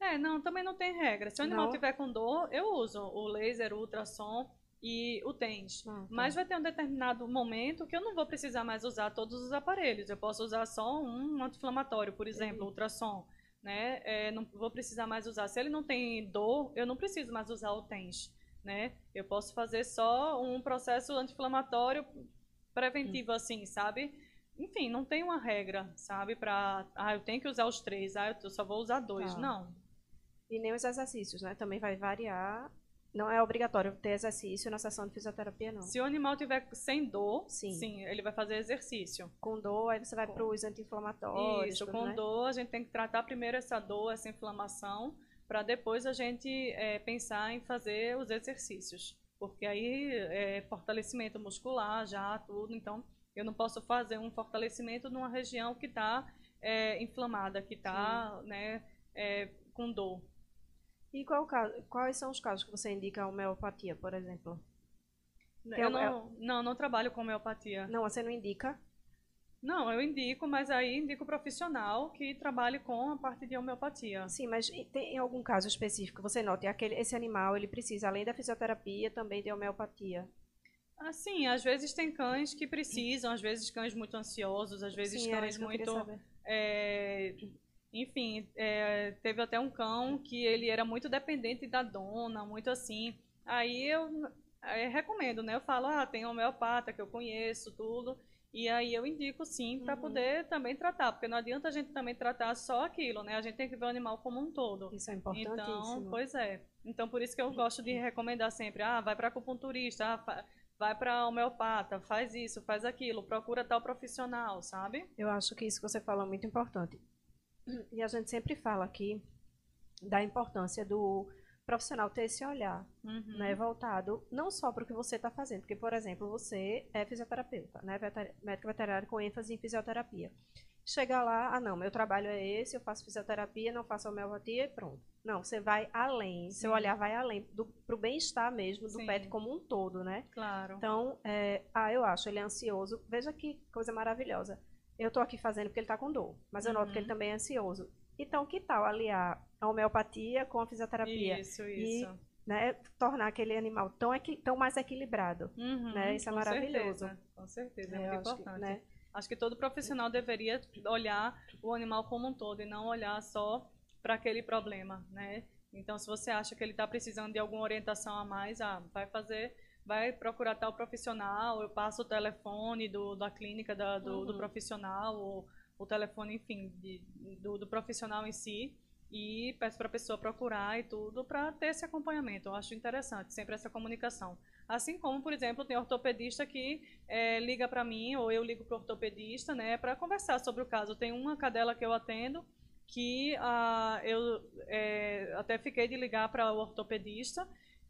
[SPEAKER 2] É, não, também não tem regra. Se o animal tiver com dor, eu uso o laser, o ultrassom e o TENS. Ah, tá. Mas vai ter um determinado momento que eu não vou precisar mais usar todos os aparelhos. Eu posso usar só um anti-inflamatório, por exemplo, ultrassom. Né? É, não vou precisar mais usar. Se ele não tem dor, eu não preciso mais usar o TENS. Né? Eu posso fazer só um processo anti-inflamatório preventivo, uhum. assim, sabe? Enfim, não tem uma regra, sabe? Para, ah, eu tenho que usar os três, ah, eu só vou usar dois. Tá. Não.
[SPEAKER 1] E nem os exercícios, né? Também vai variar. Não é obrigatório ter exercício na sessão de fisioterapia, não.
[SPEAKER 2] Se o animal tiver sem dor, sim, sim ele vai fazer exercício.
[SPEAKER 1] Com dor, aí você vai para os anti-inflamatórios.
[SPEAKER 2] Isso, com
[SPEAKER 1] né?
[SPEAKER 2] dor, a gente tem que tratar primeiro essa dor, essa inflamação, para depois a gente é, pensar em fazer os exercícios. Porque aí é fortalecimento muscular já, tudo. Então, eu não posso fazer um fortalecimento numa região que está é, inflamada, que está né, é, com dor.
[SPEAKER 1] E qual caso, quais são os casos que você indica a homeopatia, por exemplo?
[SPEAKER 2] Eu não, é... não, não trabalho com homeopatia.
[SPEAKER 1] Não, você não indica?
[SPEAKER 2] Não, eu indico, mas aí indico profissional que trabalhe com a parte de homeopatia.
[SPEAKER 1] Sim, mas tem algum caso específico você nota, aquele, esse animal ele precisa, além da fisioterapia, também de homeopatia?
[SPEAKER 2] Assim, às vezes tem cães que precisam, às vezes cães muito ansiosos, às vezes Sim, cães muito é, enfim, é, teve até um cão que ele era muito dependente da dona, muito assim. Aí eu, recomendo, né? Eu falo, ah, tem homeopata que eu conheço, tudo. E aí eu indico sim para uhum. poder também tratar, porque não adianta a gente também tratar só aquilo, né? A gente tem que ver o animal como um todo.
[SPEAKER 1] Isso é importantíssimo.
[SPEAKER 2] Então, pois é. Então por isso que eu gosto de recomendar sempre, ah, vai para acupunturista, ah, vai para homeopata, faz isso, faz aquilo, procura tal profissional, sabe?
[SPEAKER 1] Eu acho que isso que você fala é muito importante. E a gente sempre fala aqui da importância do profissional ter esse olhar, uhum. né, voltado não só para o que você está fazendo, porque, por exemplo, você é fisioterapeuta, né, médico veterinário com ênfase em fisioterapia. Chega lá, ah, não, meu trabalho é esse, eu faço fisioterapia, não faço homeopatia e pronto. Não, você vai além, Sim. seu olhar vai além, para o bem-estar mesmo do Sim. pet como um todo, né?
[SPEAKER 2] Claro.
[SPEAKER 1] Então, é, ah, eu acho, ele é ansioso, veja que coisa maravilhosa eu estou aqui fazendo porque ele está com dor, mas eu noto que ele uhum. também é ansioso. Então, que tal aliar a homeopatia com a fisioterapia?
[SPEAKER 2] Isso, isso. E,
[SPEAKER 1] né, tornar aquele animal tão, tão mais equilibrado. Uhum, né? Isso é maravilhoso.
[SPEAKER 2] Certeza, com certeza, é, muito importante. Que, né? Acho que todo profissional deveria olhar o animal como um todo e não olhar só para aquele problema, né? Então, se você acha que ele está precisando de alguma orientação a mais, ah, vai fazer vai procurar tal profissional, eu passo o telefone do, da clínica da, do, uhum. do, profissional, ou o telefone, enfim, de, do, do, profissional em si, e peço para a pessoa procurar e tudo para ter esse acompanhamento. Eu acho interessante sempre essa comunicação. Assim como, por exemplo, tem ortopedista que é, liga para mim, ou eu ligo para o ortopedista, né, para conversar sobre o caso. Tem uma cadela que eu atendo que ah, eu é, até fiquei de ligar para o ortopedista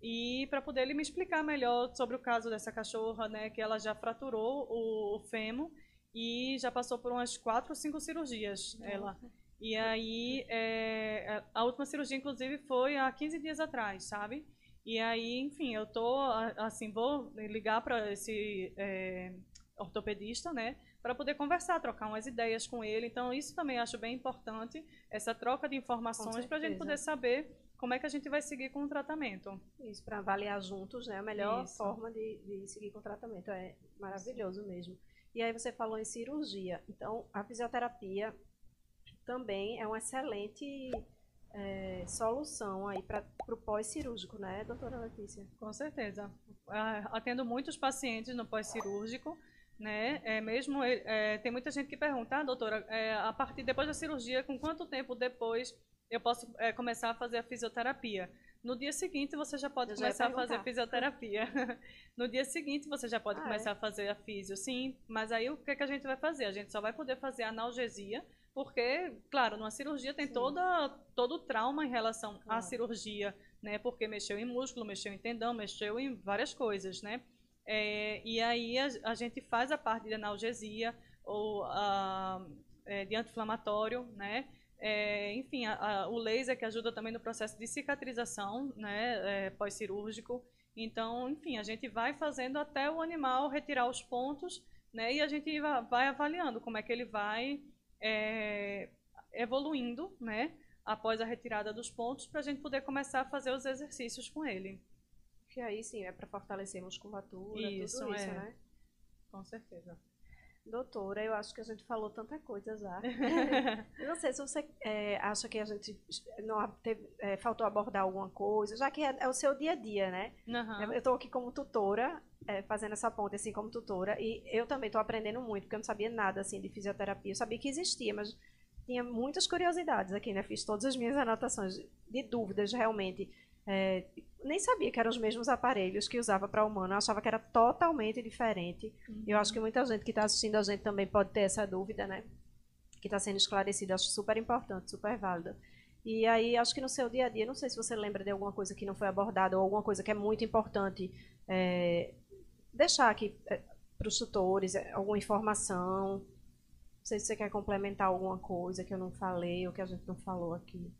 [SPEAKER 2] e para poder ele me explicar melhor sobre o caso dessa cachorra, né, que ela já fraturou o, o fêmur e já passou por umas quatro ou cinco cirurgias, Nossa. ela. E aí, é, a última cirurgia, inclusive, foi há 15 dias atrás, sabe? E aí, enfim, eu tô, assim, vou ligar para esse é, ortopedista, né, para poder conversar, trocar umas ideias com ele. Então, isso também acho bem importante, essa troca de informações para a gente poder saber como é que a gente vai seguir com o tratamento.
[SPEAKER 1] Isso, para avaliar juntos, né? A melhor Isso. forma de, de, seguir com o tratamento. É maravilhoso Isso. mesmo. E aí você falou em cirurgia. Então, a fisioterapia também é uma excelente é, solução aí para o pós-cirúrgico, né, doutora Letícia?
[SPEAKER 2] Com certeza. Atendo muitos pacientes no pós-cirúrgico, né? É mesmo é, tem muita gente que pergunta, ah, doutora, é, a partir depois da cirurgia, com quanto tempo depois eu posso é, começar a fazer a fisioterapia. No dia seguinte, você já pode eu começar já a fazer a fisioterapia. no dia seguinte, você já pode ah, começar é? a fazer a fisio, sim. Mas aí, o que, que a gente vai fazer? A gente só vai poder fazer a analgesia, porque, claro, numa cirurgia tem toda, todo o trauma em relação à cirurgia, né? Porque mexeu em músculo, mexeu em tendão, mexeu em várias coisas, né? É, e aí, a, a gente faz a parte de analgesia, ou uh, é, de anti-inflamatório, né? É, enfim, a, a, o laser que ajuda também no processo de cicatrização, né, é, pós-cirúrgico. Então, enfim, a gente vai fazendo até o animal retirar os pontos, né, e a gente vai avaliando como é que ele vai é, evoluindo, né, após a retirada dos pontos, para a gente poder começar a fazer os exercícios com ele.
[SPEAKER 1] Que aí sim é para fortalecer a musculatura, isso, tudo isso, é. né?
[SPEAKER 2] Com certeza.
[SPEAKER 1] Doutora, eu acho que a gente falou tanta coisa já. eu não sei se você é, acha que a gente não teve, é, faltou abordar alguma coisa, já que é, é, o seu dia a dia, né? Uhum. Eu estou aqui como tutora, é, fazendo essa ponte assim como tutora, e eu também estou aprendendo muito, porque eu não sabia nada assim de fisioterapia. Eu sabia que existia, mas tinha muitas curiosidades aqui, né? Fiz todas as minhas anotações de dúvidas realmente. É, nem sabia que eram os mesmos aparelhos que usava para humano, eu achava que era totalmente diferente. Uhum. Eu acho que muita gente que está assistindo a gente também pode ter essa dúvida, né? Que está sendo esclarecida, acho super importante, super válida. E aí, acho que no seu dia a dia, não sei se você lembra de alguma coisa que não foi abordada ou alguma coisa que é muito importante é, deixar aqui é, para os tutores, é, alguma informação. Não sei se você quer complementar alguma coisa que eu não falei ou que a gente não falou aqui.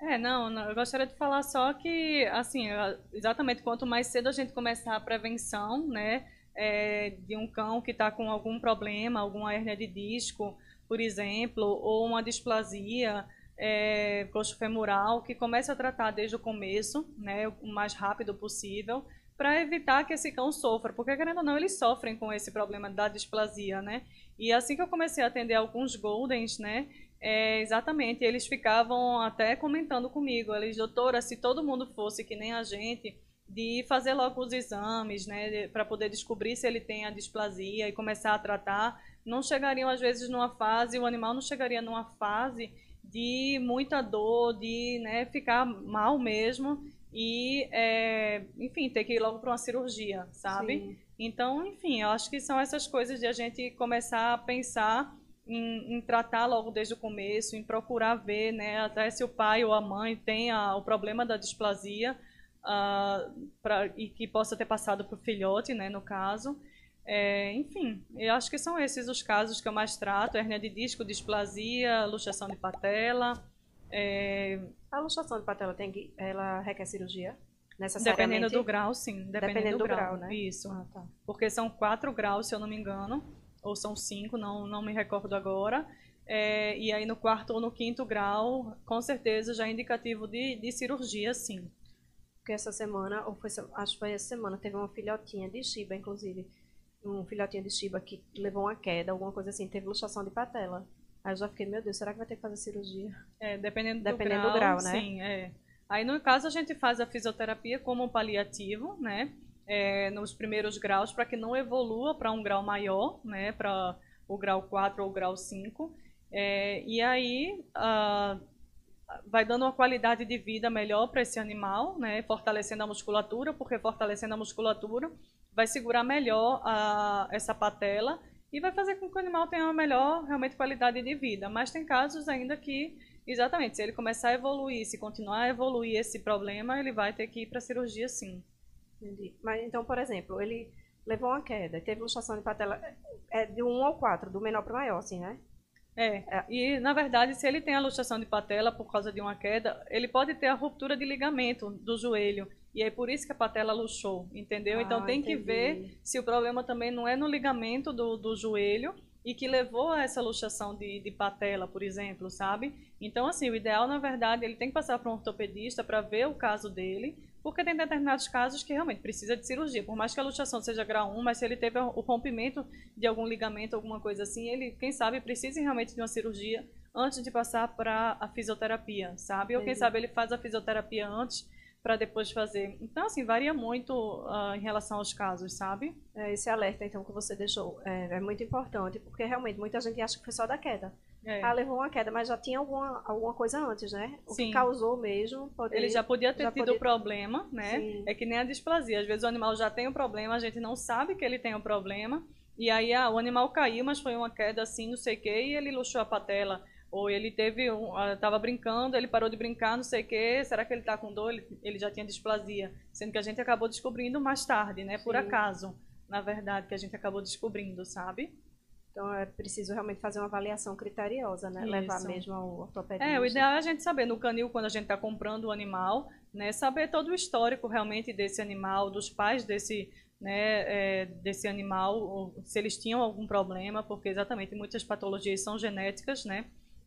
[SPEAKER 2] É, não, não, eu gostaria de falar só que, assim, exatamente quanto mais cedo a gente começar a prevenção, né, é, de um cão que está com algum problema, alguma hernia de disco, por exemplo, ou uma displasia é, coxo-femoral, que comece a tratar desde o começo, né, o mais rápido possível, para evitar que esse cão sofra, porque querendo ou não, eles sofrem com esse problema da displasia, né? E assim que eu comecei a atender alguns Goldens, né, é, exatamente, eles ficavam até comentando comigo, eles, doutora, se todo mundo fosse que nem a gente, de fazer logo os exames, né, para poder descobrir se ele tem a displasia e começar a tratar, não chegariam às vezes numa fase, o animal não chegaria numa fase de muita dor, de né, ficar mal mesmo e, é, enfim, ter que ir logo para uma cirurgia, sabe? Sim. Então, enfim, eu acho que são essas coisas de a gente começar a pensar em, em, tratar logo desde o começo, em procurar ver, né, até se o pai ou a mãe tem a, o problema da displasia uh, pra, e que possa ter passado para o filhote, né, no caso. É, enfim, eu acho que são esses os casos que eu mais trato: hernia de disco, displasia, luxação de patela. É...
[SPEAKER 1] A luxação de patela tem que, ela requer cirurgia?
[SPEAKER 2] Dependendo do grau, sim. Dependendo, dependendo do, do, grau,
[SPEAKER 1] né?
[SPEAKER 2] Isso.
[SPEAKER 1] Ah, tá.
[SPEAKER 2] Porque são quatro graus, se eu não me engano ou são cinco, não, não me recordo agora. É, e aí no quarto ou no quinto grau, com certeza já é indicativo de, de cirurgia, sim.
[SPEAKER 1] Porque essa semana, ou foi, acho que foi essa semana, teve uma filhotinha de Shiba, inclusive, um filhotinho de Shiba que levou uma queda, alguma coisa assim, teve luxação de patela. Aí eu já fiquei, meu Deus, será que vai ter que fazer cirurgia?
[SPEAKER 2] É, dependendo, dependendo do, grau, do grau, né? Sim, é. Aí no caso a gente faz a fisioterapia como um paliativo, né? É, nos primeiros graus para que não evolua para um grau maior, né, para o grau 4 ou o grau 5. É, e aí uh, vai dando uma qualidade de vida melhor para esse animal, né, fortalecendo a musculatura, porque fortalecendo a musculatura vai segurar melhor a, essa patela e vai fazer com que o animal tenha uma melhor realmente qualidade de vida. Mas tem casos ainda que, exatamente, se ele começar a evoluir, se continuar a evoluir esse problema, ele vai ter que ir para cirurgia sim.
[SPEAKER 1] Entendi. Mas então, por exemplo, ele levou uma queda, teve luxação de patela é de 1 ao 4, do menor para o maior, assim, né?
[SPEAKER 2] É. é. E, na verdade, se ele tem a luxação de patela por causa de uma queda, ele pode ter a ruptura de ligamento do joelho. E é por isso que a patela luxou, entendeu? Então, ah, então tem entendi. que ver se o problema também não é no ligamento do, do joelho e que levou a essa luxação de, de patela, por exemplo, sabe? Então, assim, o ideal, na verdade, ele tem que passar para um ortopedista para ver o caso dele, porque tem determinados casos que realmente precisa de cirurgia. Por mais que a luxação seja grau 1, mas se ele teve o rompimento de algum ligamento, alguma coisa assim, ele, quem sabe, precisa realmente de uma cirurgia antes de passar para a fisioterapia, sabe? Ou quem sabe ele faz a fisioterapia antes para depois fazer. Então, assim, varia muito uh, em relação aos casos, sabe?
[SPEAKER 1] É, esse alerta, então, que você deixou é, é muito importante, porque realmente muita gente acha que foi só da queda. É. Ah, levou uma queda, mas já tinha alguma, alguma coisa antes, né? O Sim. que causou mesmo.
[SPEAKER 2] Poder, Ele já podia ter já tido podia... problema, né? Sim. É que nem a displasia. Às vezes o animal já tem o um problema, a gente não sabe que ele tem o um problema. E aí ah, o animal caiu, mas foi uma queda assim, não sei o quê, e ele luxou a patela. Ou ele teve um. Estava ah, brincando, ele parou de brincar, não sei o quê. Será que ele está com dor? Ele, ele, já tinha displasia. Sendo que a gente acabou descobrindo mais tarde, né? Por Sim. acaso, na verdade, que a gente acabou descobrindo, sabe?
[SPEAKER 1] Então é preciso realmente fazer uma avaliação criteriosa, né? Isso. Levar mesmo ao ortopedista.
[SPEAKER 2] É, o ideal é a gente saber no canil, quando a gente está comprando o animal, né? Saber todo o histórico realmente desse animal, dos pais desse, né, é, desse animal, se eles tinham algum problema, porque exatamente muitas patologias são genéticas, né?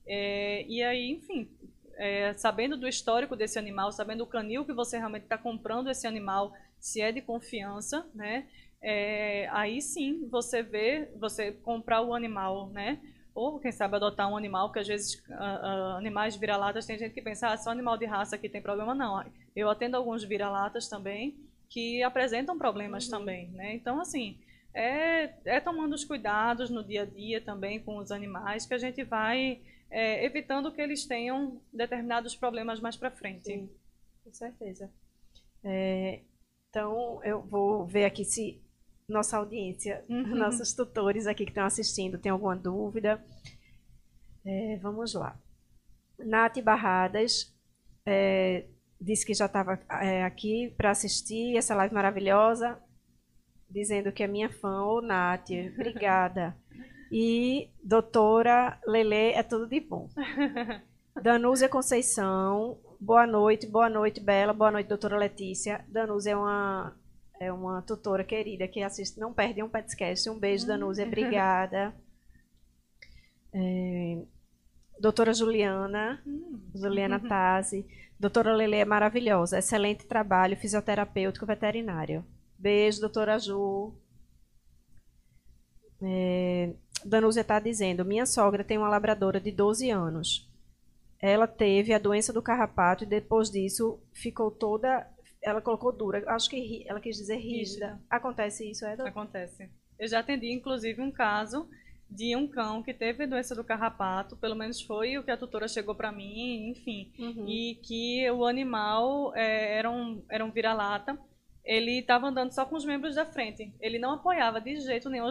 [SPEAKER 2] É, e aí, enfim, é, sabendo do histórico desse animal, sabendo o canil que você realmente está comprando esse animal, se é de confiança, né? É, aí sim você vê, você comprar o animal, né? Ou quem sabe adotar um animal, que às vezes uh, uh, animais vira-latas tem gente que pensa, ah, só animal de raça que tem problema, não. Eu atendo alguns vira-latas também que apresentam problemas uhum. também, né? Então assim é, é tomando os cuidados no dia a dia também com os animais que a gente vai é, evitando que eles tenham determinados problemas mais para frente.
[SPEAKER 1] Sim, com certeza. É, então, eu vou ver aqui se nossa audiência, uhum. nossos tutores aqui que estão assistindo, tem alguma dúvida. É, vamos lá. Nath Barradas é, disse que já estava é, aqui para assistir essa live maravilhosa, dizendo que é minha fã. Ô, Nath, obrigada. E doutora Lele, é tudo de bom. Danúzia Conceição, boa noite, boa noite, Bela, boa noite, doutora Letícia. Danúzia é uma, é uma tutora querida que assiste, não perde um podcast. Um beijo, Danúzia, hum. obrigada. É, doutora Juliana, hum. Juliana Tazzi. Doutora Lele é maravilhosa, excelente trabalho fisioterapêutico veterinário. Beijo, doutora Ju. É, Danúzia está dizendo: minha sogra tem uma labradora de 12 anos. Ela teve a doença do carrapato e depois disso ficou toda. Ela colocou dura. Acho que ela quis dizer rígida. rígida. Acontece isso, é?
[SPEAKER 2] Acontece. Eu já atendi, inclusive, um caso de um cão que teve doença do carrapato, pelo menos foi o que a tutora chegou para mim, enfim, uhum. e que o animal é, era um, era um vira-lata ele estava andando só com os membros da frente. Ele não apoiava de jeito nenhum.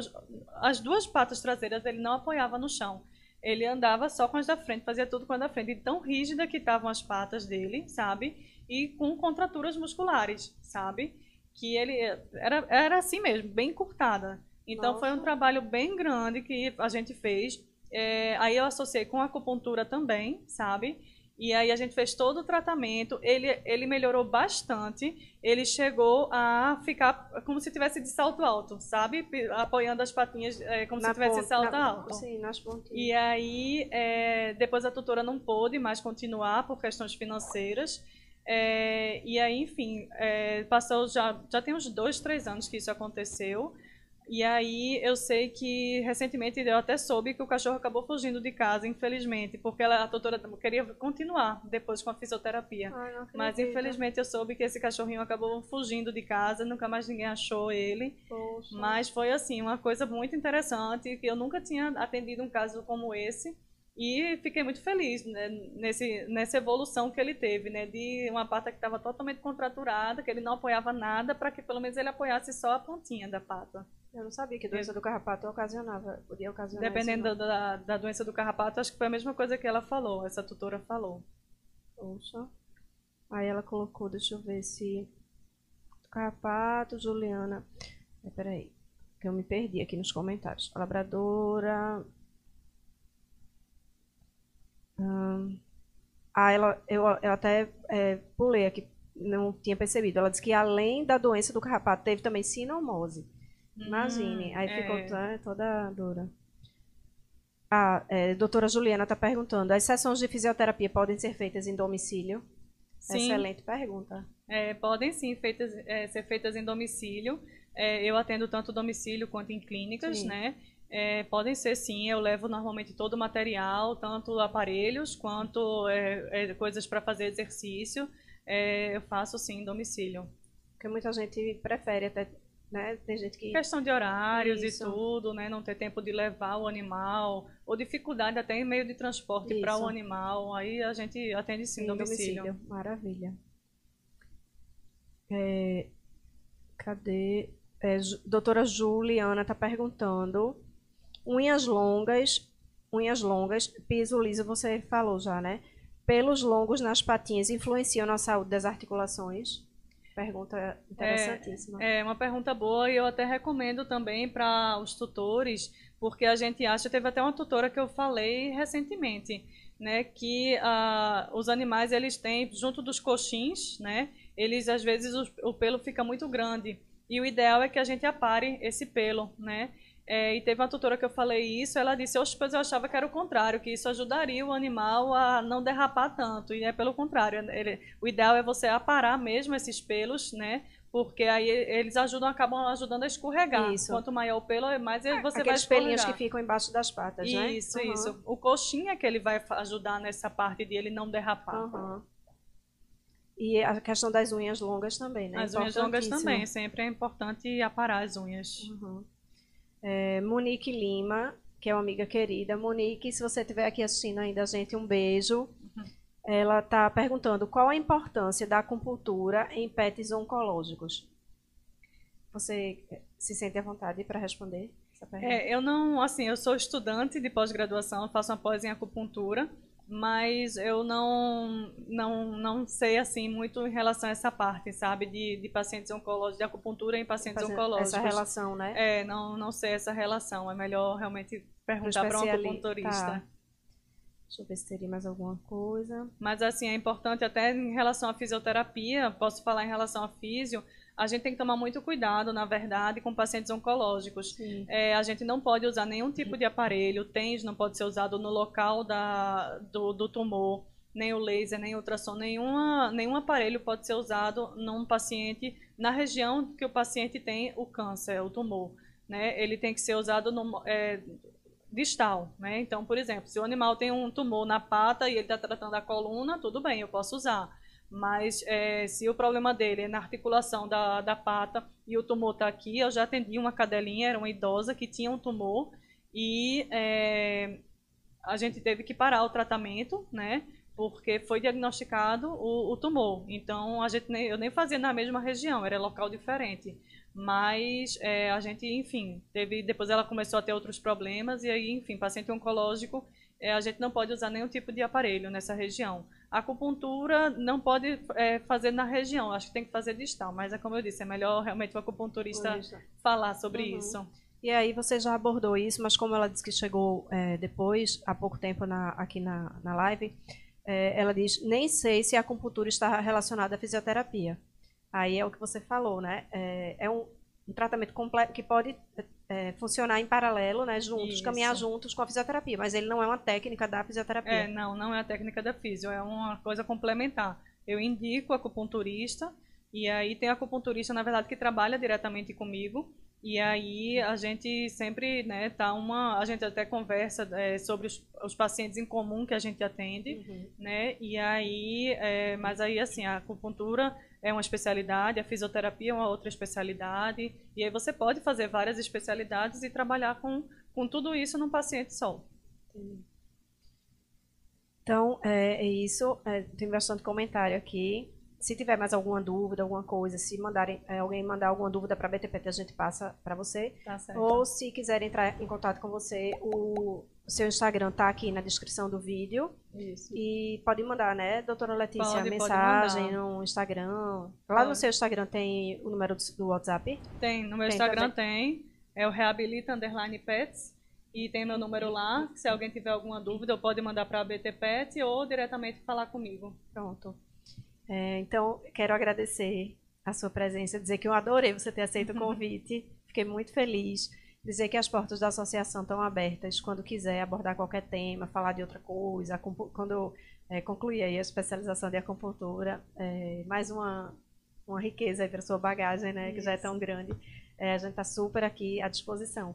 [SPEAKER 2] As duas patas traseiras ele não apoiava no chão. Ele andava só com as da frente, fazia tudo com as da frente. E tão rígida que estavam as patas dele, sabe? E com contraturas musculares, sabe? Que ele era, era assim mesmo, bem encurtada. Então Nossa. foi um trabalho bem grande que a gente fez. É, aí eu associei com acupuntura também, sabe? E aí a gente fez todo o tratamento, ele, ele melhorou bastante, ele chegou a ficar como se tivesse de salto alto, sabe? Apoiando as patinhas é, como na se tivesse de salto na, alto.
[SPEAKER 1] Sim, nas pontinhas.
[SPEAKER 2] E aí, é, depois a tutora não pôde mais continuar por questões financeiras. É, e aí, enfim, é, passou já, já tem uns dois, três anos que isso aconteceu. E aí eu sei que recentemente eu até soube que o cachorro acabou fugindo de casa, infelizmente, porque ela, a doutora queria continuar depois com a fisioterapia. Ai, Mas infelizmente eu soube que esse cachorrinho acabou fugindo de casa, nunca mais ninguém achou ele. Poxa. Mas foi assim, uma coisa muito interessante, que eu nunca tinha atendido um caso como esse. E fiquei muito feliz né, nesse, nessa evolução que ele teve, né, de uma pata que estava totalmente contraturada, que ele não apoiava nada, para que pelo menos ele apoiasse só a pontinha da pata.
[SPEAKER 1] Eu não sabia que doença do carrapato ocasionava, podia ocasionar
[SPEAKER 2] Dependendo isso, da, da doença do carrapato, acho que foi a mesma coisa que ela falou, essa tutora falou.
[SPEAKER 1] Poxa. Aí ela colocou, deixa eu ver se... Carrapato, Juliana... É, peraí, que eu me perdi aqui nos comentários. Labradora... Hum... Ah, ela, eu, eu até é, pulei aqui, não tinha percebido. Ela disse que além da doença do carrapato, teve também sinomose. Imagine. Hum, Aí é. ficou toda, toda dura. A é, doutora Juliana está perguntando: as sessões de fisioterapia podem ser feitas em domicílio? Sim. Excelente pergunta.
[SPEAKER 2] É, podem sim feitas, é, ser feitas em domicílio. É, eu atendo tanto domicílio quanto em clínicas, sim. né? É, podem ser sim, eu levo normalmente todo o material, tanto aparelhos quanto é, coisas para fazer exercício. eu faço sim em domicílio.
[SPEAKER 1] Porque muita gente prefere até né? Tem gente que.
[SPEAKER 2] Questão de horários Isso. e tudo, né? Não ter tempo de levar o animal, ou dificuldade até em meio de transporte para o animal. Aí a gente atende sim, sim domicílio. domicílio.
[SPEAKER 1] Maravilha. É, cadê? É, doutora Juliana está perguntando. Unhas longas, unhas longas, piso liso, você falou já, né? Pelos longos nas patinhas influenciam na saúde das articulações? Pergunta interessantíssima.
[SPEAKER 2] É, é uma pergunta boa e eu até recomendo também para os tutores, porque a gente acha, teve até uma tutora que eu falei recentemente, né, que uh, os animais eles têm junto dos coxins, né, eles às vezes o, o, pelo fica muito grande e o ideal é que a gente apare esse pelo, né? É, e teve uma tutora que eu falei isso, ela disse, pois eu achava que era o contrário, que isso ajudaria o animal a não derrapar tanto, e é pelo contrário, ele, o ideal é você aparar mesmo esses pelos, né, porque aí eles ajudam, acabam ajudando a escorregar. Isso. Quanto maior o pelo, mais é, você
[SPEAKER 1] vai
[SPEAKER 2] escorregar.
[SPEAKER 1] pelinhos que ficam embaixo das patas,
[SPEAKER 2] isso,
[SPEAKER 1] né?
[SPEAKER 2] Isso, uhum. isso. O coxinha é que ele vai ajudar nessa parte de ele não derrapar. Uhum.
[SPEAKER 1] E a questão das unhas longas também, né?
[SPEAKER 2] As unhas longas também, sempre é importante aparar as unhas.
[SPEAKER 1] Uhum. É, Monique Lima, que é uma amiga querida. Monique, se você estiver aqui assistindo ainda a gente, um beijo. Uhum. Ela está perguntando qual a importância da acupuntura em pets oncológicos. Você se sente à vontade para responder essa pergunta?
[SPEAKER 2] É, eu não, assim, eu sou estudante de pós-graduação, faço uma pós em acupuntura mas eu não, não, não sei assim muito em relação a essa parte, sabe, de, de pacientes oncológicos, de acupuntura em pacientes oncológicos.
[SPEAKER 1] Essa relação, né?
[SPEAKER 2] É, não, não sei essa relação. É melhor realmente perguntar para um acupunturista. Tá.
[SPEAKER 1] Deixa eu ver se teria mais alguma coisa.
[SPEAKER 2] Mas assim, é importante até em relação à fisioterapia, posso falar em relação à físio, a gente tem que tomar muito cuidado, na verdade, com pacientes oncológicos. É, a gente não pode usar nenhum tipo de aparelho, o TENS não pode ser usado no local da, do, do tumor, nem o laser, nem o ultrassom, nenhuma, nenhum aparelho pode ser usado num paciente na região que o paciente tem o câncer, o tumor. Né? Ele tem que ser usado no, é, distal, né? Então, por exemplo, se o animal tem um tumor na pata e ele está tratando a coluna, tudo bem, eu posso usar. Mas é, se o problema dele é na articulação da, da pata e o tumor está aqui, eu já atendi uma cadelinha, era uma idosa que tinha um tumor e é, a gente teve que parar o tratamento, né? Porque foi diagnosticado o, o tumor. Então, a gente nem, eu nem fazia na mesma região, era local diferente. Mas é, a gente, enfim, teve. Depois ela começou a ter outros problemas e aí, enfim, paciente oncológico, é, a gente não pode usar nenhum tipo de aparelho nessa região. A acupuntura não pode é, fazer na região, acho que tem que fazer distal, mas é como eu disse, é melhor realmente o acupunturista falar sobre uhum. isso.
[SPEAKER 1] E aí você já abordou isso, mas como ela disse que chegou é, depois, há pouco tempo na, aqui na, na live, é, ela diz, nem sei se a acupuntura está relacionada à fisioterapia. Aí é o que você falou, né? É, é um, um tratamento completo que pode é, funcionar em paralelo, né, juntos, Isso. caminhar juntos com a fisioterapia, mas ele não é uma técnica da fisioterapia.
[SPEAKER 2] É, não, não é a técnica da fisio, é uma coisa complementar. Eu indico acupunturista, e aí tem acupunturista, na verdade, que trabalha diretamente comigo, e aí a gente sempre, né, tá uma, a gente até conversa é, sobre os, os, pacientes em comum que a gente atende, uhum. né, e aí, é, mas aí assim, a acupuntura é uma especialidade, a fisioterapia é uma outra especialidade, e aí você pode fazer várias especialidades e trabalhar com, com tudo isso num paciente só.
[SPEAKER 1] Então, é, é isso. É, tem bastante comentário aqui. Se tiver mais alguma dúvida, alguma coisa, se mandarem, é, alguém mandar alguma dúvida para a BTPT, a gente passa para você.
[SPEAKER 2] Tá certo.
[SPEAKER 1] Ou se quiser entrar em contato com você, o seu Instagram está aqui na descrição do vídeo.
[SPEAKER 2] Isso.
[SPEAKER 1] E pode mandar, né, doutora Letícia, pode, mensagem no Instagram. Lá pode. no seu Instagram tem o número do WhatsApp?
[SPEAKER 2] Tem, no meu tem Instagram também. tem. É o Reabilita Underline Pets. E tem meu número lá. Se alguém tiver alguma dúvida, pode mandar para a BT Pet ou diretamente falar comigo.
[SPEAKER 1] Pronto. É, então, quero agradecer a sua presença, dizer que eu adorei você ter aceito o convite. Fiquei muito feliz dizer que as portas da associação estão abertas quando quiser abordar qualquer tema, falar de outra coisa, quando é, concluir a especialização de acupuntura, é, mais uma, uma riqueza para sua bagagem, né, que já é tão grande. É, a gente está super aqui à disposição.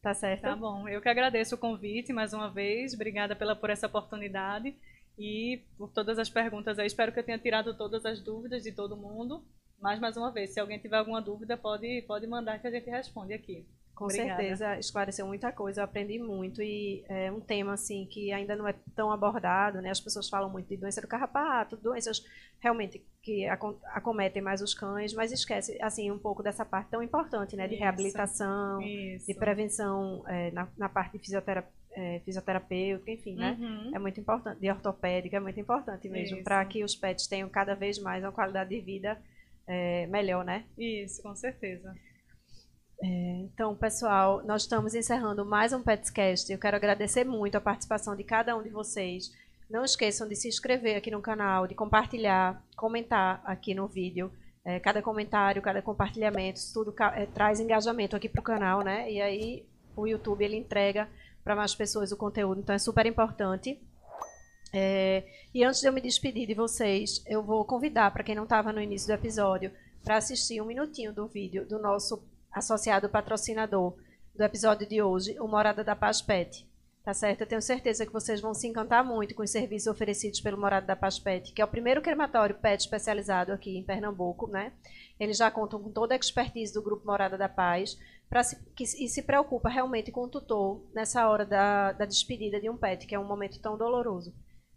[SPEAKER 1] Tá certo?
[SPEAKER 2] Tá bom. Eu que agradeço o convite mais uma vez. Obrigada pela, por essa oportunidade e por todas as perguntas. Eu espero que eu tenha tirado todas as dúvidas de todo mundo. Mas, mais uma vez, se alguém tiver alguma dúvida, pode, pode mandar que a gente responde aqui.
[SPEAKER 1] Com Obrigada. certeza, esclareceu muita coisa, eu aprendi muito e é um tema assim que ainda não é tão abordado, né? As pessoas falam muito de doença do carrapato, doenças realmente que acometem mais os cães, mas esquece assim um pouco dessa parte tão importante, né? De isso, reabilitação, isso. de prevenção é, na, na, parte de fisioterapia, é, fisioterapêutica, enfim, né? Uhum. É muito importante, de ortopédica, é muito importante mesmo, para que os pets tenham cada vez mais uma qualidade de vida é, melhor, né?
[SPEAKER 2] Isso, com certeza.
[SPEAKER 1] É, então, pessoal, nós estamos encerrando mais um Petscast. Eu quero agradecer muito a participação de cada um de vocês. Não esqueçam de se inscrever aqui no canal, de compartilhar, comentar aqui no vídeo. É, cada comentário, cada compartilhamento, tudo é, traz engajamento aqui para o canal, né? E aí o YouTube ele entrega para mais pessoas o conteúdo, então é super importante. É, e antes de eu me despedir de vocês, eu vou convidar para quem não estava no início do episódio para assistir um minutinho do vídeo do nosso associado patrocinador do episódio de hoje, o Morada da Paz Pet. Tá certo? Eu tenho certeza que vocês vão se encantar muito com os serviços oferecidos pelo Morada da Paz Pet, que é o primeiro crematório pet especializado aqui em Pernambuco, né? Eles já contam com toda a expertise do Grupo Morada da Paz se, que, e se preocupa realmente com o tutor nessa hora da, da despedida de um pet, que é um momento tão doloroso.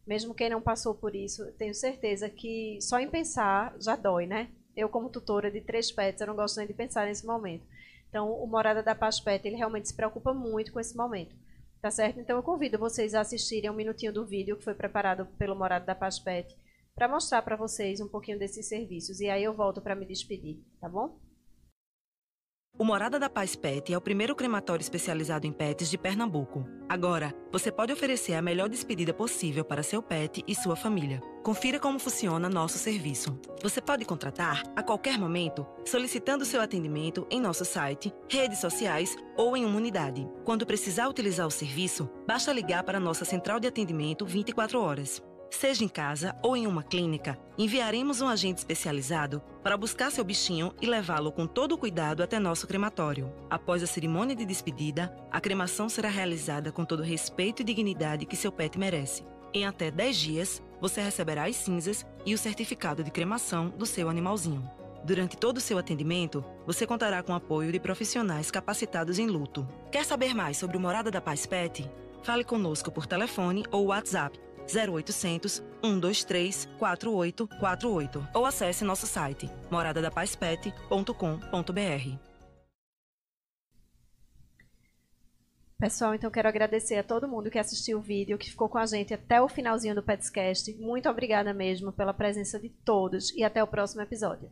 [SPEAKER 1] Mesmo quem não passou por isso, tenho certeza que só em pensar já dói, né? Eu, como tutora de três pets, eu não gosto nem de pensar nesse momento. Então, o Morada da Paz Pet, ele realmente se preocupa muito com esse momento. Tá certo? Então, eu convido vocês a assistirem um minutinho do vídeo que foi preparado pelo Morada da Paz Pet para mostrar para vocês um pouquinho desses serviços. E aí eu volto para me despedir, tá bom?
[SPEAKER 3] O Morada da Paz Pet é o primeiro crematório especializado em pets de Pernambuco. Agora, você pode oferecer a melhor despedida possível para seu pet e sua família. Confira como funciona nosso serviço. Você pode contratar a qualquer momento, solicitando seu atendimento em nosso site, redes sociais ou em uma unidade. Quando precisar utilizar o serviço, basta ligar para nossa central de atendimento 24 horas. Seja em casa ou em uma clínica, enviaremos um agente especializado para buscar seu bichinho e levá-lo com todo cuidado até nosso crematório. Após a cerimônia de despedida, a cremação será realizada com todo o respeito e dignidade que seu pet merece. Em até 10 dias, você receberá as cinzas e o certificado de cremação do seu animalzinho. Durante todo o seu atendimento, você contará com o apoio de profissionais capacitados em luto. Quer saber mais sobre o Morada da Paz Pet? Fale conosco por telefone ou WhatsApp 0800 123 4848 ou acesse nosso site moradadapazpet.com.br.
[SPEAKER 1] Pessoal, então quero agradecer a todo mundo que assistiu o vídeo, que ficou com a gente até o finalzinho do Petscast. Muito obrigada mesmo pela presença de todos e até o próximo episódio.